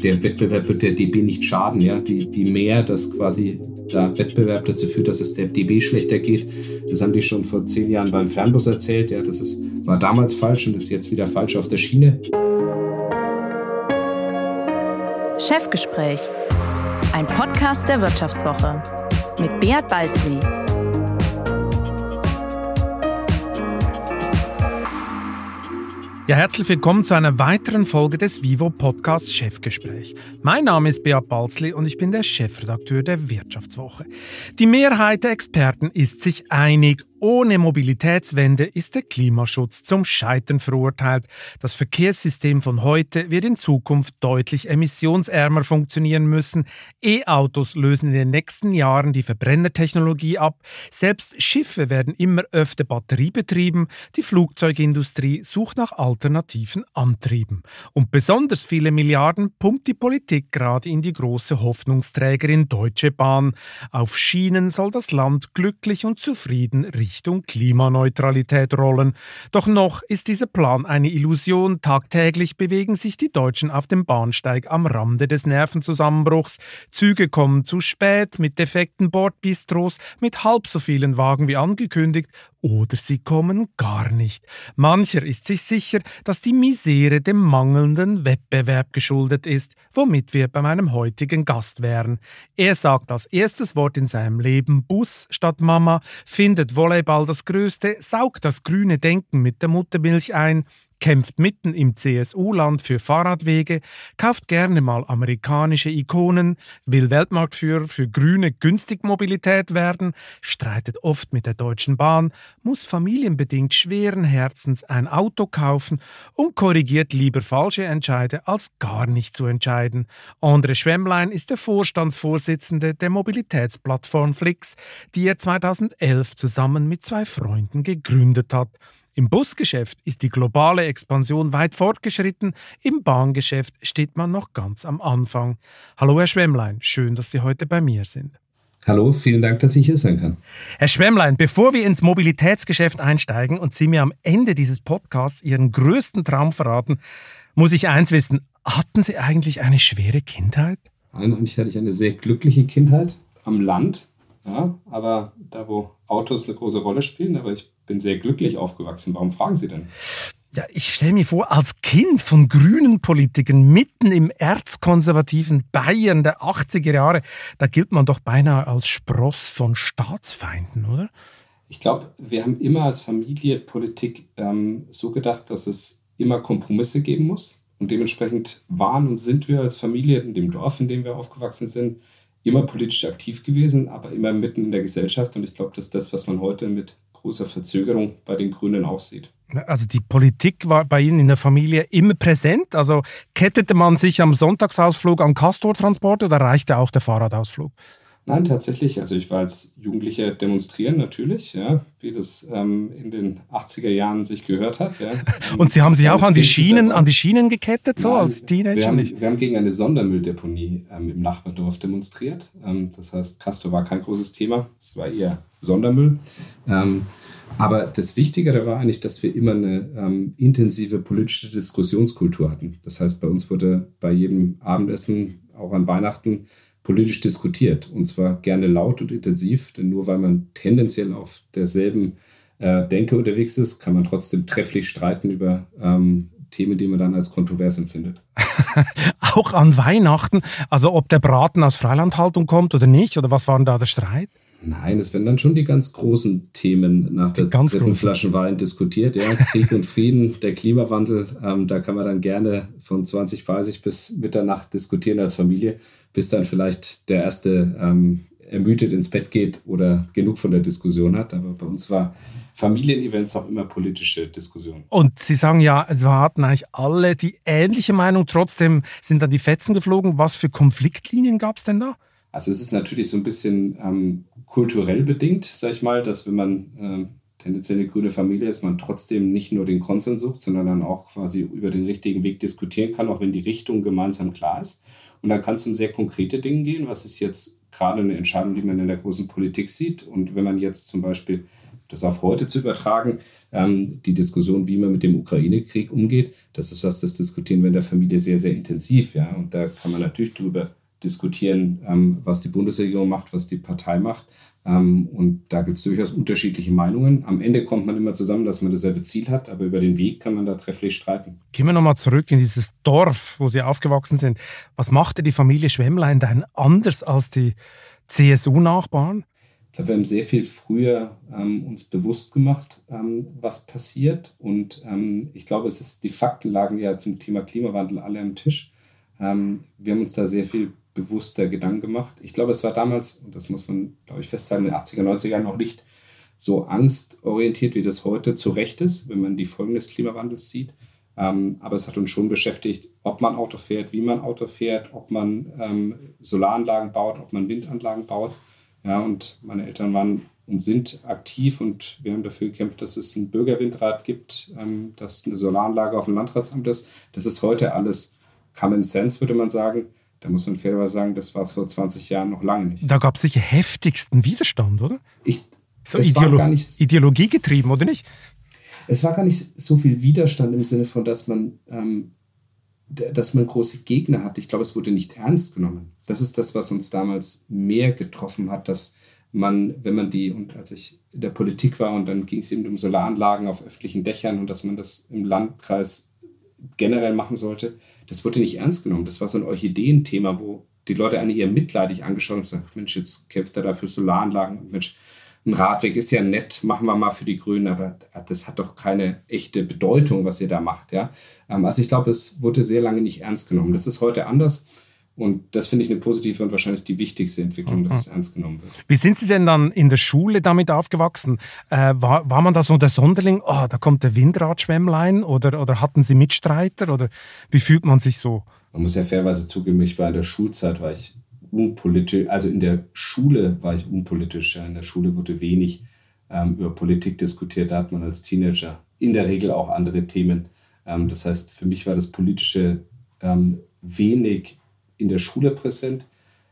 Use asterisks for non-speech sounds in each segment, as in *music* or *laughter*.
der Wettbewerb wird der DB nicht schaden. Ja? Die, die mehr, dass quasi da Wettbewerb dazu führt, dass es der DB schlechter geht, das haben die schon vor zehn Jahren beim Fernbus erzählt. Ja? Das ist, war damals falsch und ist jetzt wieder falsch auf der Schiene. Chefgespräch, ein Podcast der Wirtschaftswoche mit Beat Balzli. Ja, herzlich willkommen zu einer weiteren Folge des Vivo Podcast Chefgespräch. Mein Name ist Beat Balzli und ich bin der Chefredakteur der Wirtschaftswoche. Die Mehrheit der Experten ist sich einig, ohne Mobilitätswende ist der Klimaschutz zum Scheitern verurteilt. Das Verkehrssystem von heute wird in Zukunft deutlich emissionsärmer funktionieren müssen. E-Autos lösen in den nächsten Jahren die Verbrennertechnologie ab. Selbst Schiffe werden immer öfter batteriebetrieben. Die Flugzeugindustrie sucht nach alternativen Antrieben. Und besonders viele Milliarden pumpt die Politik gerade in die große Hoffnungsträgerin Deutsche Bahn. Auf Schienen soll das Land glücklich und zufrieden Richtung Klimaneutralität rollen. Doch noch ist dieser Plan eine Illusion. Tagtäglich bewegen sich die Deutschen auf dem Bahnsteig am Rande des Nervenzusammenbruchs. Züge kommen zu spät mit defekten Bordbistros, mit halb so vielen Wagen wie angekündigt oder sie kommen gar nicht. Mancher ist sich sicher, dass die Misere dem mangelnden Wettbewerb geschuldet ist, womit wir bei meinem heutigen Gast wären. Er sagt als erstes Wort in seinem Leben Bus statt Mama, findet Volleyball das Größte, saugt das grüne Denken mit der Muttermilch ein, kämpft mitten im CSU-Land für Fahrradwege, kauft gerne mal amerikanische Ikonen, will Weltmarktführer für grüne Günstigmobilität werden, streitet oft mit der Deutschen Bahn, muss familienbedingt schweren Herzens ein Auto kaufen und korrigiert lieber falsche Entscheide, als gar nicht zu entscheiden. Andre Schwemmlein ist der Vorstandsvorsitzende der Mobilitätsplattform Flix, die er 2011 zusammen mit zwei Freunden gegründet hat. Im Busgeschäft ist die globale Expansion weit fortgeschritten, im Bahngeschäft steht man noch ganz am Anfang. Hallo Herr Schwemmlein, schön, dass Sie heute bei mir sind. Hallo, vielen Dank, dass ich hier sein kann. Herr Schwemmlein, bevor wir ins Mobilitätsgeschäft einsteigen und Sie mir am Ende dieses Podcasts Ihren größten Traum verraten, muss ich eins wissen. Hatten Sie eigentlich eine schwere Kindheit? Nein, eigentlich hatte ich eine sehr glückliche Kindheit am Land. Ja, aber da, wo Autos eine große Rolle spielen, aber ich bin sehr glücklich aufgewachsen. Warum fragen Sie denn? Ja, ich stelle mir vor, als Kind von grünen Politikern mitten im erzkonservativen Bayern der 80er Jahre, da gilt man doch beinahe als Spross von Staatsfeinden, oder? Ich glaube, wir haben immer als Familie Politik ähm, so gedacht, dass es immer Kompromisse geben muss. Und dementsprechend waren und sind wir als Familie in dem Dorf, in dem wir aufgewachsen sind, immer politisch aktiv gewesen, aber immer mitten in der Gesellschaft. Und ich glaube, das ist das, was man heute mit großer Verzögerung bei den Grünen auch sieht. Also die Politik war bei Ihnen in der Familie immer präsent. Also kettete man sich am Sonntagsausflug an Castortransport oder reichte auch der Fahrradausflug? Nein, tatsächlich. Also ich war als Jugendlicher demonstrieren natürlich, ja, wie das ähm, in den 80er Jahren sich gehört hat. Ja. *laughs* Und Sie haben sich auch an die Schienen, an die Schienen gekettet, so Nein, als Teenager? Wir haben, wir haben, gegen eine Sondermülldeponie ähm, im Nachbardorf demonstriert. Ähm, das heißt, Castor war kein großes Thema, es war eher Sondermüll. Ähm, aber das Wichtigere war eigentlich, dass wir immer eine ähm, intensive politische Diskussionskultur hatten. Das heißt, bei uns wurde bei jedem Abendessen, auch an Weihnachten, politisch diskutiert. Und zwar gerne laut und intensiv, denn nur weil man tendenziell auf derselben äh, Denke unterwegs ist, kann man trotzdem trefflich streiten über ähm, Themen, die man dann als kontrovers empfindet. *laughs* auch an Weihnachten, also ob der Braten aus Freilandhaltung kommt oder nicht, oder was war denn da der Streit? Nein, es werden dann schon die ganz großen Themen nach der ganz dritten Flaschen Wein diskutiert. Ja, Krieg und Frieden, der Klimawandel, ähm, da kann man dann gerne von 20.30 bis Mitternacht diskutieren als Familie, bis dann vielleicht der erste ähm, ermüdet ins Bett geht oder genug von der Diskussion hat. Aber bei uns war Familienevents auch immer politische Diskussionen. Und Sie sagen ja, es hatten eigentlich alle die ähnliche Meinung. Trotzdem sind dann die Fetzen geflogen. Was für Konfliktlinien gab es denn da? Also es ist natürlich so ein bisschen ähm, kulturell bedingt, sag ich mal, dass wenn man ähm, tendenziell eine grüne Familie ist, man trotzdem nicht nur den Konsens sucht, sondern dann auch quasi über den richtigen Weg diskutieren kann, auch wenn die Richtung gemeinsam klar ist. Und dann kann es um sehr konkrete Dinge gehen. Was ist jetzt gerade eine Entscheidung, die man in der großen Politik sieht? Und wenn man jetzt zum Beispiel Das auf heute zu übertragen, ähm, die Diskussion, wie man mit dem Ukraine-Krieg umgeht, das ist was, das diskutieren wir in der Familie sehr, sehr intensiv. Ja? Und da kann man natürlich darüber diskutieren, ähm, was die Bundesregierung macht, was die Partei macht. Ähm, und da gibt es durchaus unterschiedliche Meinungen. Am Ende kommt man immer zusammen, dass man dasselbe Ziel hat, aber über den Weg kann man da trefflich streiten. Gehen wir nochmal zurück in dieses Dorf, wo Sie aufgewachsen sind. Was machte die Familie Schwemmlein denn anders als die CSU-Nachbarn? Ich glaube, wir haben sehr viel früher ähm, uns bewusst gemacht, ähm, was passiert. Und ähm, ich glaube, es ist, die Fakten lagen ja zum Thema Klimawandel alle am Tisch. Ähm, wir haben uns da sehr viel bewusster Gedanken gemacht. Ich glaube, es war damals, und das muss man, glaube ich, festhalten, in den 80er, 90er Jahren noch nicht so angstorientiert, wie das heute zu Recht ist, wenn man die Folgen des Klimawandels sieht. Ähm, aber es hat uns schon beschäftigt, ob man Auto fährt, wie man Auto fährt, ob man ähm, Solaranlagen baut, ob man Windanlagen baut. Ja, und meine Eltern waren und sind aktiv und wir haben dafür gekämpft, dass es einen Bürgerwindrat gibt, ähm, dass eine Solaranlage auf dem Landratsamt ist. Das ist heute alles Common Sense, würde man sagen. Da muss man fairerweise sagen, das war es vor 20 Jahren noch lange nicht. Da gab es sicher heftigsten Widerstand, oder? Ich, so Ideolo gar nicht, Ideologie getrieben, oder nicht? Es war gar nicht so viel Widerstand im Sinne von, dass man ähm, dass man große Gegner hat. Ich glaube, es wurde nicht ernst genommen. Das ist das, was uns damals mehr getroffen hat, dass man, wenn man die, und als ich in der Politik war und dann ging es eben um Solaranlagen auf öffentlichen Dächern und dass man das im Landkreis generell machen sollte, das wurde nicht ernst genommen. Das war so ein Orchideenthema, wo die Leute eigentlich eher mitleidig angeschaut haben und gesagt, Mensch, jetzt kämpft er da für Solaranlagen. Mensch, ein Radweg ist ja nett, machen wir mal für die Grünen, aber das hat doch keine echte Bedeutung, was ihr da macht. Ja? Ähm, also ich glaube, es wurde sehr lange nicht ernst genommen. Das ist heute anders. Und das finde ich eine positive und wahrscheinlich die wichtigste Entwicklung, dass es mhm. ernst genommen wird. Wie sind Sie denn dann in der Schule damit aufgewachsen? Äh, war, war man da so der Sonderling, oh, da kommt der Windradschwemmlein oder, oder hatten Sie Mitstreiter oder wie fühlt man sich so? Man muss ja fairerweise zugeben, ich war in der Schulzeit, war ich unpolitisch, also in der Schule war ich unpolitisch. Ja. In der Schule wurde wenig ähm, über Politik diskutiert. Da hat man als Teenager in der Regel auch andere Themen. Ähm, das heißt, für mich war das Politische ähm, wenig in der Schule präsent.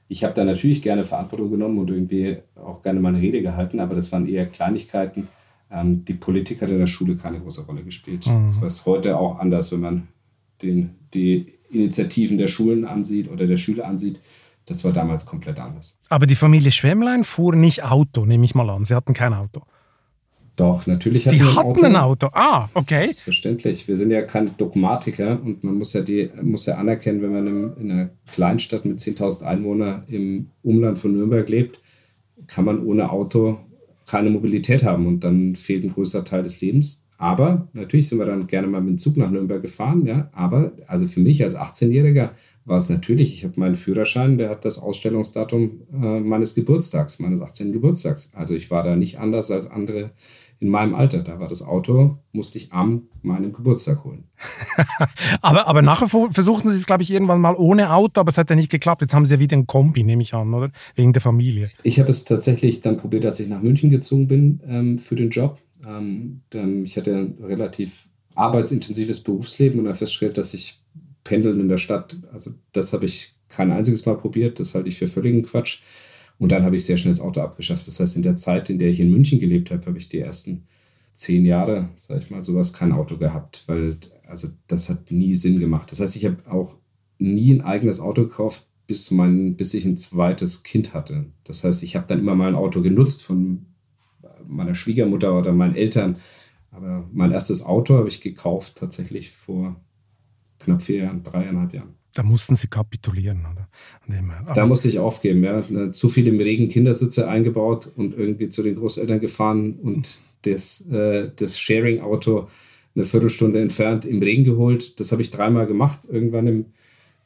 Ich habe da natürlich gerne Verantwortung genommen und irgendwie auch gerne meine Rede gehalten, aber das waren eher Kleinigkeiten. Ähm, die Politik hat in der Schule keine große Rolle gespielt. Mhm. Das ist heute auch anders, wenn man den, die Initiativen der Schulen ansieht oder der Schüler ansieht. Das war damals komplett anders. Aber die Familie Schwemmlein fuhr nicht Auto, nehme ich mal an. Sie hatten kein Auto. Doch, natürlich hatten Sie hatten Auto. ein Auto. Ah, okay. Verständlich. Wir sind ja keine Dogmatiker und man muss ja, die, muss ja anerkennen, wenn man in einer Kleinstadt mit 10.000 Einwohnern im Umland von Nürnberg lebt, kann man ohne Auto keine Mobilität haben und dann fehlt ein größer Teil des Lebens. Aber natürlich sind wir dann gerne mal mit dem Zug nach Nürnberg gefahren, ja. Aber also für mich als 18-Jähriger war es natürlich, ich habe meinen Führerschein, der hat das Ausstellungsdatum äh, meines Geburtstags, meines 18. Geburtstags. Also ich war da nicht anders als andere in meinem Alter. Da war das Auto, musste ich am meinem Geburtstag holen. *laughs* aber, aber nachher versuchten Sie es, glaube ich, irgendwann mal ohne Auto, aber es hat ja nicht geklappt. Jetzt haben Sie ja wieder ein Kombi, nehme ich an, oder? Wegen der Familie. Ich habe es tatsächlich dann probiert, als ich nach München gezogen bin ähm, für den Job. Ähm, ich hatte ein relativ arbeitsintensives Berufsleben und habe festgestellt, dass ich Pendeln in der Stadt, also das habe ich kein einziges Mal probiert, das halte ich für völligen Quatsch. Und dann habe ich sehr schnell das Auto abgeschafft. Das heißt, in der Zeit, in der ich in München gelebt habe, habe ich die ersten zehn Jahre, sage ich mal, sowas kein Auto gehabt, weil also das hat nie Sinn gemacht. Das heißt, ich habe auch nie ein eigenes Auto gekauft, bis, mein, bis ich ein zweites Kind hatte. Das heißt, ich habe dann immer mal ein Auto genutzt von meiner Schwiegermutter oder meinen Eltern. Aber mein erstes Auto habe ich gekauft tatsächlich vor knapp vier Jahren, dreieinhalb Jahren. Da mussten Sie kapitulieren, oder? da musste ich aufgeben, ja. Ne, zu viele im Regen Kindersitze eingebaut und irgendwie zu den Großeltern gefahren und das, äh, das Sharing-Auto eine Viertelstunde entfernt im Regen geholt. Das habe ich dreimal gemacht, irgendwann im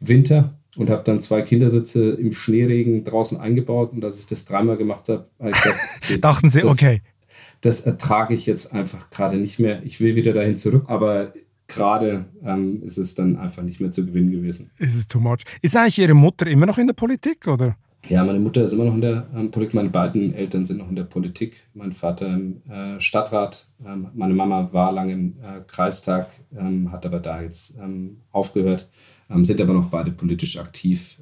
Winter und habe dann zwei Kindersitze im Schneeregen draußen eingebaut. Und als ich das dreimal gemacht habe, habe ich gedacht, *laughs* okay, dachten Sie, das, okay. Das ertrage ich jetzt einfach gerade nicht mehr. Ich will wieder dahin zurück, aber gerade ähm, ist es dann einfach nicht mehr zu gewinnen gewesen. Ist es too much? Ist eigentlich Ihre Mutter immer noch in der Politik, oder? Ja, meine Mutter ist immer noch in der ähm, Politik. Meine beiden Eltern sind noch in der Politik. Mein Vater im äh, Stadtrat. Ähm, meine Mama war lange im äh, Kreistag, ähm, hat aber da jetzt ähm, aufgehört. Ähm, sind aber noch beide politisch aktiv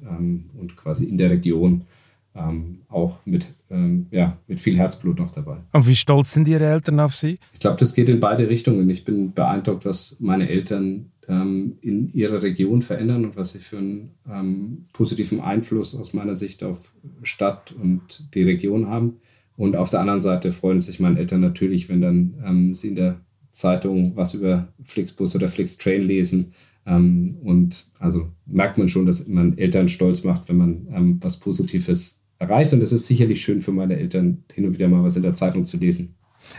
und quasi in der Region ähm, auch mit, ähm, ja, mit viel Herzblut noch dabei. Und wie stolz sind Ihre Eltern auf Sie? Ich glaube, das geht in beide Richtungen. Ich bin beeindruckt, was meine Eltern ähm, in ihrer Region verändern und was sie für einen ähm, positiven Einfluss aus meiner Sicht auf Stadt und die Region haben. Und auf der anderen Seite freuen sich meine Eltern natürlich, wenn dann ähm, sie in der Zeitung was über Flixbus oder Flixtrain lesen. Ähm, und also merkt man schon, dass man Eltern stolz macht, wenn man ähm, was Positives erreicht. Und es ist sicherlich schön für meine Eltern, hin und wieder mal was in der Zeitung zu lesen.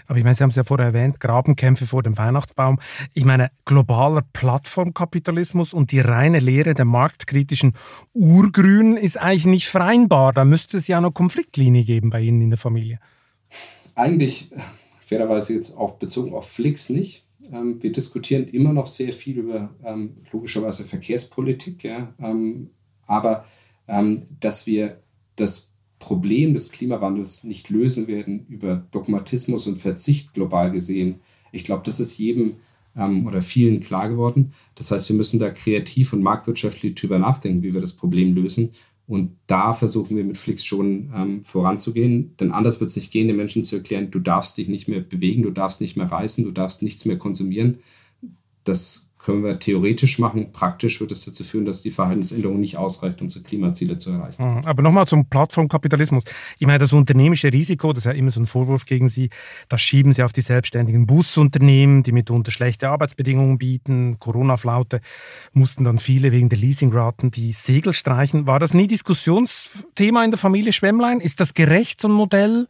Aber ich meine, Sie haben es ja vorher erwähnt, Grabenkämpfe vor dem Weihnachtsbaum. Ich meine, globaler Plattformkapitalismus und die reine Lehre der marktkritischen Urgrünen ist eigentlich nicht vereinbar. Da müsste es ja eine Konfliktlinie geben bei Ihnen in der Familie. Eigentlich, fairerweise jetzt auch bezogen auf Flix nicht. Ähm, wir diskutieren immer noch sehr viel über ähm, logischerweise Verkehrspolitik, ja, ähm, aber dass wir das Problem des Klimawandels nicht lösen werden über Dogmatismus und Verzicht global gesehen. Ich glaube, das ist jedem ähm, oder vielen klar geworden. Das heißt, wir müssen da kreativ und marktwirtschaftlich drüber nachdenken, wie wir das Problem lösen. Und da versuchen wir mit Flix schon ähm, voranzugehen. Denn anders wird es nicht gehen, den Menschen zu erklären, du darfst dich nicht mehr bewegen, du darfst nicht mehr reisen, du darfst nichts mehr konsumieren. Das können wir theoretisch machen. Praktisch wird es dazu führen, dass die Verhaltensänderung nicht ausreicht, unsere Klimaziele zu erreichen. Mhm. Aber nochmal zum Plattformkapitalismus. Ich meine, das unternehmische Risiko, das ist ja immer so ein Vorwurf gegen Sie, das schieben Sie auf die selbstständigen Busunternehmen, die mitunter schlechte Arbeitsbedingungen bieten. Corona-Flaute mussten dann viele wegen der Leasingraten die Segel streichen. War das nie Diskussionsthema in der Familie Schwemmlein? Ist das gerecht, so ein Modell?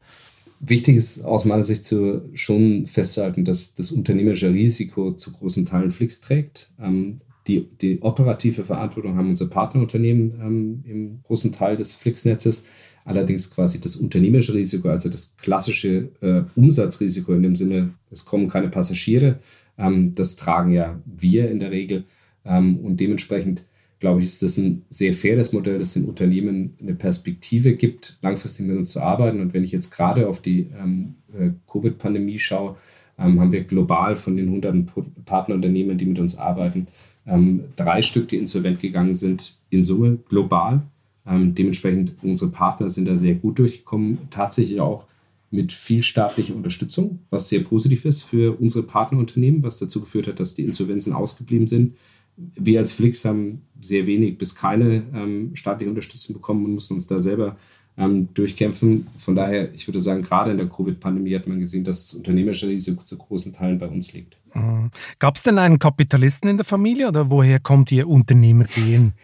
Wichtig ist aus meiner Sicht zu, schon festzuhalten, dass das unternehmerische Risiko zu großen Teilen Flix trägt. Ähm, die, die operative Verantwortung haben unsere Partnerunternehmen ähm, im großen Teil des Flix-Netzes. Allerdings quasi das unternehmerische Risiko, also das klassische äh, Umsatzrisiko in dem Sinne, es kommen keine Passagiere, ähm, das tragen ja wir in der Regel. Ähm, und dementsprechend glaube ich, ist das ein sehr faires Modell, das den Unternehmen eine Perspektive gibt, langfristig mit uns zu arbeiten. Und wenn ich jetzt gerade auf die ähm, äh, Covid-Pandemie schaue, ähm, haben wir global von den hunderten Partnerunternehmen, die mit uns arbeiten, ähm, drei Stück, die insolvent gegangen sind, in Summe global. Ähm, dementsprechend, unsere Partner sind da sehr gut durchgekommen, tatsächlich auch mit viel staatlicher Unterstützung, was sehr positiv ist für unsere Partnerunternehmen, was dazu geführt hat, dass die Insolvenzen ausgeblieben sind wir als Flix haben sehr wenig bis keine ähm, staatliche Unterstützung bekommen und mussten uns da selber ähm, durchkämpfen. Von daher, ich würde sagen, gerade in der Covid-Pandemie hat man gesehen, dass das unternehmerische Risiko zu großen Teilen bei uns liegt. Mhm. Gab es denn einen Kapitalisten in der Familie oder woher kommt Ihr Unternehmergehen?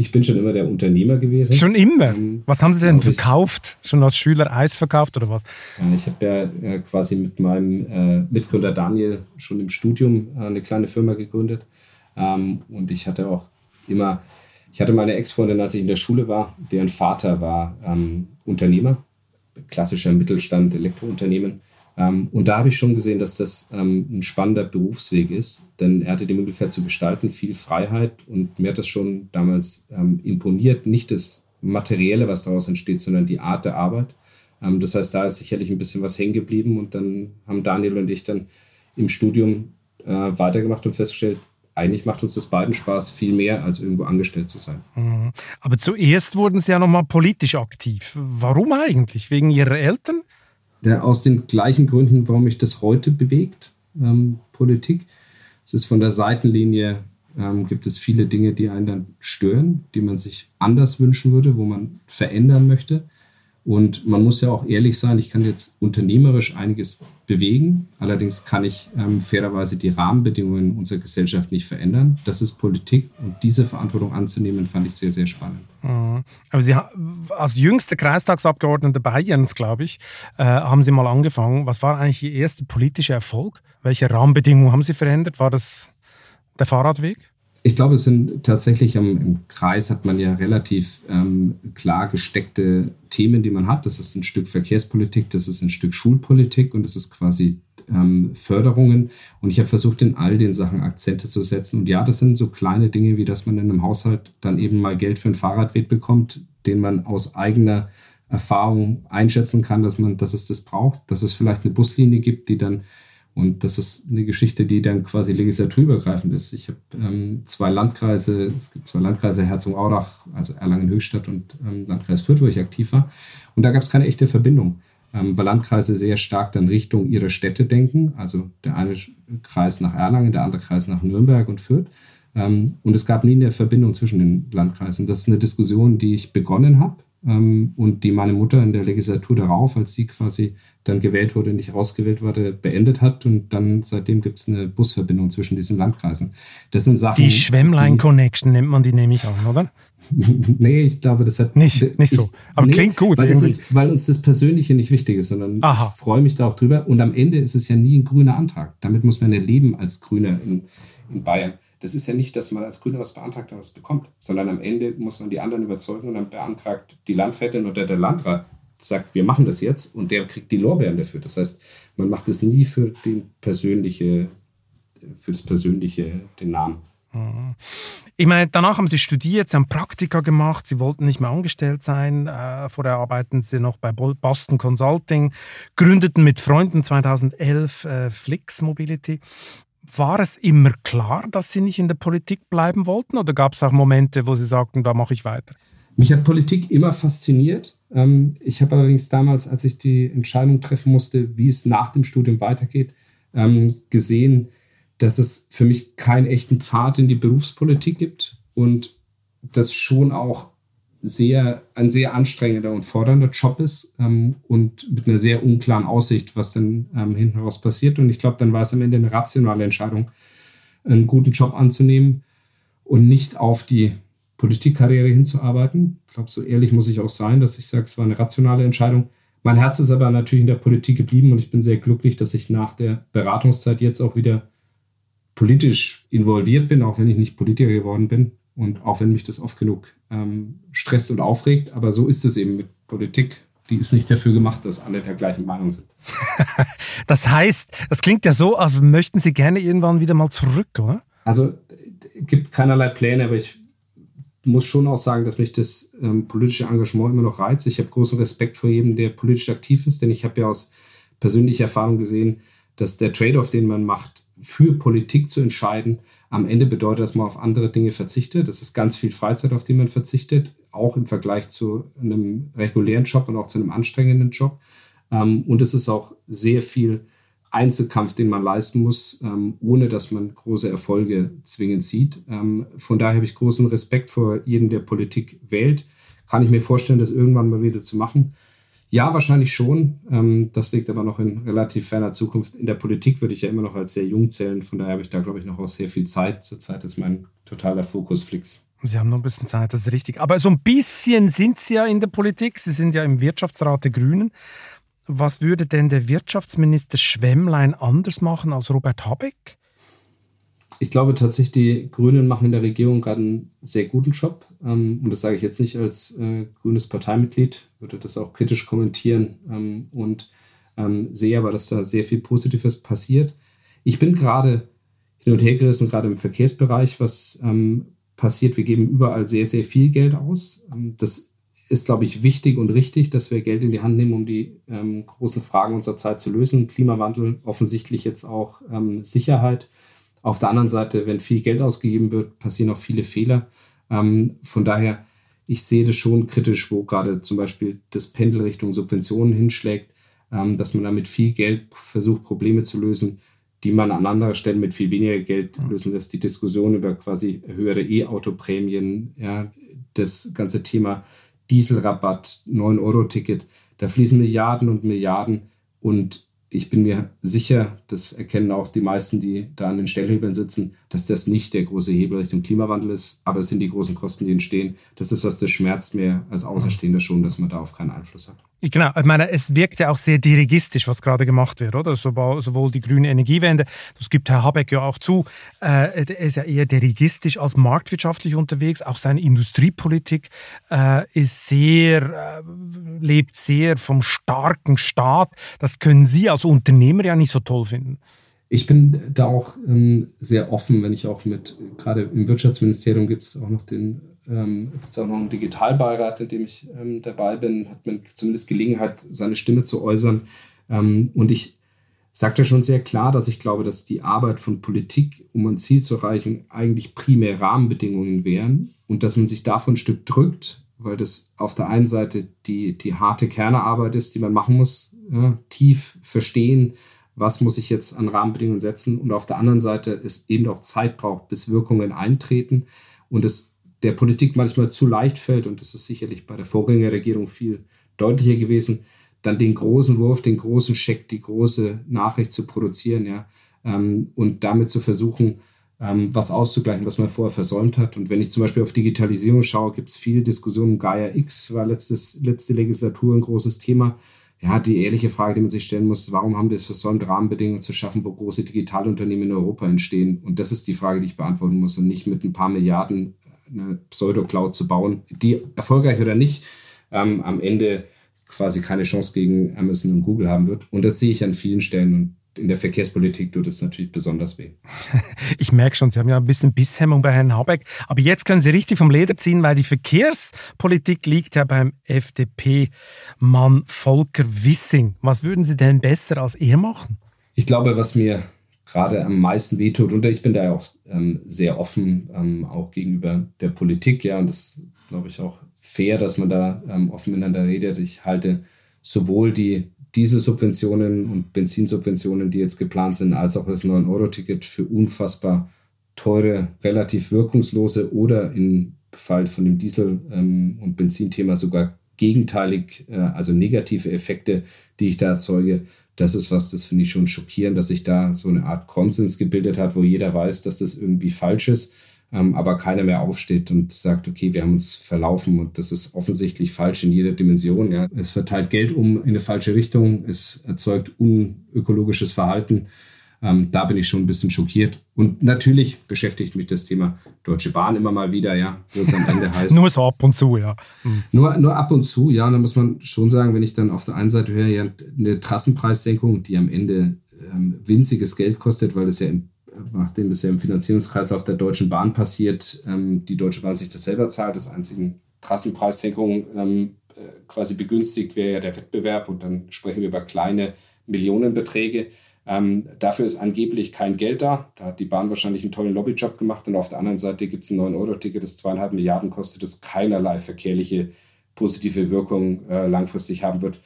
Ich bin schon immer der Unternehmer gewesen. Schon immer? Ähm, was haben Sie denn verkauft? Schon als Schüler Eis verkauft oder was? Ich habe ja äh, quasi mit meinem äh, Mitgründer Daniel schon im Studium äh, eine kleine Firma gegründet. Ähm, und ich hatte auch immer, ich hatte meine Ex-Freundin, als ich in der Schule war, deren Vater war ähm, Unternehmer, klassischer Mittelstand, Elektrounternehmen. Ähm, und da habe ich schon gesehen, dass das ähm, ein spannender Berufsweg ist, denn er hatte die Möglichkeit zu gestalten, viel Freiheit und mir hat das schon damals ähm, imponiert, nicht das Materielle, was daraus entsteht, sondern die Art der Arbeit. Das heißt, da ist sicherlich ein bisschen was hängen geblieben und dann haben Daniel und ich dann im Studium äh, weitergemacht und festgestellt, eigentlich macht uns das beiden Spaß viel mehr, als irgendwo angestellt zu sein. Mhm. Aber zuerst wurden Sie ja nochmal politisch aktiv. Warum eigentlich? Wegen Ihrer Eltern? Der aus den gleichen Gründen, warum mich das heute bewegt, ähm, Politik. Es ist von der Seitenlinie, ähm, gibt es viele Dinge, die einen dann stören, die man sich anders wünschen würde, wo man verändern möchte. Und man muss ja auch ehrlich sein, ich kann jetzt unternehmerisch einiges bewegen. Allerdings kann ich ähm, fairerweise die Rahmenbedingungen unserer Gesellschaft nicht verändern. Das ist Politik und diese Verantwortung anzunehmen, fand ich sehr, sehr spannend. Mhm. Aber Sie als jüngste Kreistagsabgeordnete Bayerns, glaube ich, äh, haben Sie mal angefangen. Was war eigentlich Ihr erster politischer Erfolg? Welche Rahmenbedingungen haben Sie verändert? War das der Fahrradweg? Ich glaube, es sind tatsächlich am, im Kreis hat man ja relativ ähm, klar gesteckte Themen, die man hat. Das ist ein Stück Verkehrspolitik, das ist ein Stück Schulpolitik und das ist quasi ähm, Förderungen. Und ich habe versucht, in all den Sachen Akzente zu setzen. Und ja, das sind so kleine Dinge, wie dass man in einem Haushalt dann eben mal Geld für ein Fahrradweg bekommt, den man aus eigener Erfahrung einschätzen kann, dass man, dass es das braucht, dass es vielleicht eine Buslinie gibt, die dann Und das ist eine Geschichte, die dann quasi legislaturübergreifend ist. Ich habe ähm, zwei Landkreise, es gibt zwei Landkreise, Herzogenaurach, also Erlangen-Höchstadt und ähm, Landkreis Fürth, wo ich aktiv war. Und da gab es keine echte Verbindung, ähm, weil Landkreise sehr stark dann Richtung ihrer Städte denken. Also der eine Kreis nach Erlangen, der andere Kreis nach Nürnberg und Fürth. Ähm, und es gab nie eine Verbindung zwischen den Landkreisen. Das ist eine Diskussion, die ich begonnen habe und die meine Mutter in der Legislatur darauf, als sie quasi dann gewählt wurde, nicht rausgewählt wurde, beendet hat. Und dann seitdem gibt es eine Busverbindung zwischen diesen Landkreisen. Das sind Sachen. Die Schwemmlein-Connection nennt man die nämlich auch, oder? *laughs* nee, ich glaube, das hat. Nicht, nicht so. Aber nee, klingt gut. Weil, ist, weil, uns das Persönliche nicht wichtig ist, sondern Aha. ich freue mich da auch drüber. Und am Ende ist es ja nie ein grüner Antrag. Damit muss man ja leben als Grüner in, in Bayern das ist ja nicht, dass man als Grüner was beantragt und was bekommt, sondern am Ende muss man die anderen überzeugen und dann beantragt die Landrätin oder der Landrat, sagt, wir machen das jetzt und der kriegt die Lorbeeren dafür. Das heißt, man macht es nie für, den persönliche, für das Persönliche, den Namen. Ich meine, danach haben Sie studiert, Sie haben Praktika gemacht, Sie wollten nicht mehr angestellt sein. Äh, vorher arbeiten Sie noch bei Boston Consulting, gründeten mit Freunden 2011 äh, Flix Mobility. War es immer klar, dass Sie nicht in der Politik bleiben wollten oder gab es auch Momente, wo Sie sagten, da mache ich weiter? Mich hat Politik immer fasziniert. Ähm, ich habe allerdings damals, als ich die Entscheidung treffen musste, wie es nach dem Studium weitergeht, ähm, gesehen, dass es für mich keinen echten Pfad in die Berufspolitik gibt und das schon auch sehr, ein sehr anstrengender und fordernder Job ist ähm, und mit einer sehr unklaren Aussicht, was dann ähm, hinten raus passiert. Und ich glaube, dann war es am Ende eine rationale Entscheidung, einen guten Job anzunehmen und nicht auf die Politikkarriere hinzuarbeiten. Ich glaube, so ehrlich muss ich auch sein, dass ich sage, es war eine rationale Entscheidung. Mein Herz ist aber natürlich in der Politik geblieben und ich bin sehr glücklich, dass ich nach der Beratungszeit jetzt auch wieder politisch involviert bin, auch wenn ich nicht Politiker geworden bin und auch wenn mich das oft genug ähm, stresst und aufregt, aber so ist es eben mit Politik. Die ist nicht dafür gemacht, dass alle der gleichen Meinung sind. *laughs* das heißt, das klingt ja so, als möchten Sie gerne irgendwann wieder mal zurück, oder? Also gibt keinerlei Pläne, aber ich muss schon auch sagen, dass mich das ähm, politische Engagement immer noch reizt. Ich habe großen Respekt vor jedem, der politisch aktiv ist, denn ich habe ja aus persönlicher Erfahrung gesehen, dass der Trade-off, den man macht, für Politik zu entscheiden, am Ende bedeutet, dass man auf andere Dinge verzichtet. Das ist ganz viel Freizeit, auf die man verzichtet, auch im Vergleich zu einem regulären Job und auch zu einem anstrengenden Job. Ähm, und es ist auch sehr viel Einzelkampf, den man leisten muss, ähm, ohne dass man große Erfolge zwingend sieht. Ähm, von daher habe ich großen Respekt vor jedem, der Politik wählt. Kann ich mir vorstellen, das irgendwann mal wieder zu machen. Ja, wahrscheinlich schon. Ähm, das liegt aber noch in relativ ferner Zukunft. In der Politik würde ich ja immer noch als sehr jung zählen. Von daher habe ich da, glaube ich, noch auch sehr viel Zeit. Zurzeit ist mein totaler Fokus Flix. Sie haben noch ein bisschen Zeit, das ist richtig. Aber so ein bisschen sind Sie ja in der Politik. Sie sind ja im Wirtschaftsrat der Grünen. Was würde denn der Wirtschaftsminister Schwemmlein anders machen als Robert Habeck? Ich glaube tatsächlich, die Grünen machen in der Regierung gerade einen sehr guten Job. Ähm, und das sage ich jetzt nicht als äh, grünes Parteimitglied, würde das auch kritisch kommentieren ähm, und ähm, sehe aber, dass da sehr viel Positives passiert. Ich bin gerade hin und her gerissen, gerade im Verkehrsbereich, was passiert. Wir geben überall sehr, sehr viel Geld aus. Das ist, glaube ich, wichtig und richtig, dass wir Geld in die Hand nehmen, um die großen Fragen unserer Zeit zu lösen. Klimawandel, offensichtlich jetzt auch Sicherheit auf der anderen Seite, wenn viel Geld ausgegeben wird, passieren auch viele Fehler. Ähm, von daher, ich sehe das schon kritisch, wo gerade zum Beispiel das Pendel Richtung Subventionen hinschlägt, ähm, dass man damit viel Geld versucht, Probleme zu lösen, die man an anderer Stelle mit viel weniger Geld lösen lässt. Die Diskussion über quasi höhere E-Auto-Prämien, ja, das ganze Thema Dieselrabatt, 9-Euro-Ticket, da fließen Milliarden und Milliarden und ich bin mir sicher, das erkennen auch die meisten, die da an den Stellhebeln sitzen, dass das nicht der große Hebel Richtung Klimawandel ist, aber es sind die großen Kosten, die entstehen. Das ist was, das schmerzt mir als Außerstehender schon, dass man darauf keinen Einfluss hat. Genau, ich meine, es wirkt ja auch sehr dirigistisch, was gerade gemacht wird, oder? Sowohl die grüne Energiewende, das gibt Herr Habeck ja auch zu, äh, er ist ja eher dirigistisch als marktwirtschaftlich unterwegs. Auch seine Industriepolitik äh, ist sehr, äh, lebt sehr vom starken Staat. Das können Sie als Unternehmer ja nicht so toll finden. Ich bin da auch ähm, sehr offen, wenn ich auch mit, gerade im Wirtschaftsministerium gibt es auch noch den ähm, gibt es auch noch einen Digitalbeirat, in dem ich ähm, dabei bin, hat man zumindest Gelegenheit, seine Stimme zu äußern. Ähm, und ich sagt er schon sehr klar, dass ich glaube, dass die Arbeit von Politik, um ein Ziel zu erreichen, eigentlich primär Rahmenbedingungen wären und dass man sich davon ein Stück drückt, weil das auf der einen Seite die, die harte Kernearbeit ist, die man machen muss, ja, tief verstehen, was muss ich jetzt an Rahmenbedingungen setzen und auf der anderen Seite es eben auch Zeit braucht, bis Wirkungen eintreten und es der Politik manchmal zu leicht fällt und das ist sicherlich bei der Vorgängerregierung viel deutlicher gewesen, dann den großen Wurf, den großen Scheck, die große Nachricht zu produzieren, ja, ähm, und damit zu versuchen, ähm, was auszugleichen, was man vorher versäumt hat. Und wenn ich zum Beispiel auf Digitalisierung schaue, gibt es viel Diskussion. Gaia X war letztes, letzte Legislatur ein großes Thema. Ja, die ehrliche Frage, die man sich stellen muss, warum haben wir es versäumt, Rahmenbedingungen zu schaffen, wo große Digitalunternehmen in Europa entstehen? Und das ist die Frage, die ich beantworten muss und nicht mit ein paar Milliarden eine Pseudo-Cloud zu bauen, die erfolgreich oder nicht ähm, am Ende quasi keine Chance gegen Amazon und Google haben wird. Und das sehe ich an vielen Stellen. Und in der Verkehrspolitik tut es natürlich besonders weh. *laughs* Ich merke schon, Sie haben ja ein bisschen Bisshemmung bei Herrn Habeck. Aber jetzt können Sie richtig vom Leder ziehen, weil die Verkehrspolitik liegt ja beim FDP-Mann Volker Wissing. Was würden Sie denn besser als er machen? Ich glaube, was mir gerade am meisten wehtut, und ich bin da ja auch ähm, sehr offen, ähm, auch gegenüber der Politik, ja, und das glaube ich auch fair, dass man da ähm, offen miteinander redet. Ich halte sowohl die Dieselsubventionen und Benzinsubventionen, die jetzt geplant sind, als auch das 9-Euro-Ticket für unfassbar teure, relativ wirkungslose oder im Fall von dem Diesel- ähm, und Benzinthema sogar gegenteilig, äh, also negative Effekte, die ich da erzeuge. Das ist was, das finde ich schon schockierend, dass sich da so eine Art Konsens gebildet hat, wo jeder weiß, dass das irgendwie falsch ist ähm, aber keiner mehr aufsteht und sagt, okay, wir haben uns verlaufen und das ist offensichtlich falsch in jeder Dimension. Ja. Es verteilt Geld um in eine falsche Richtung, es erzeugt unökologisches Verhalten. Ähm, da bin ich schon ein bisschen schockiert. Und natürlich beschäftigt mich das Thema Deutsche Bahn immer mal wieder, ja, wo es am Ende *laughs* heißt. nur so ab und zu, ja. Mhm. Nur, nur ab und zu, ja. Und da muss man schon sagen, wenn ich dann auf der einen Seite höre, ja, eine Trassenpreissenkung, die am Ende ähm, winziges Geld kostet, weil es ja im nachdem ja im Finanzierungskreislauf der Deutschen Bahn passiert, ähm, die Deutsche Bahn sich das selber zahlt, das einzigen Trassenpreissenkung ähm, äh, quasi begünstigt wäre ja der Wettbewerb und dann sprechen wir über kleine Millionenbeträge. Ähm, dafür ist angeblich kein Geld da. Da hat die Bahn wahrscheinlich einen tollen Lobbyjob gemacht und auf der anderen Seite gibt es ein 9-Euro-Ticket, das zweieinhalb Milliarden kostet, das keinerlei verkehrliche positive Wirkung äh, langfristig haben wird.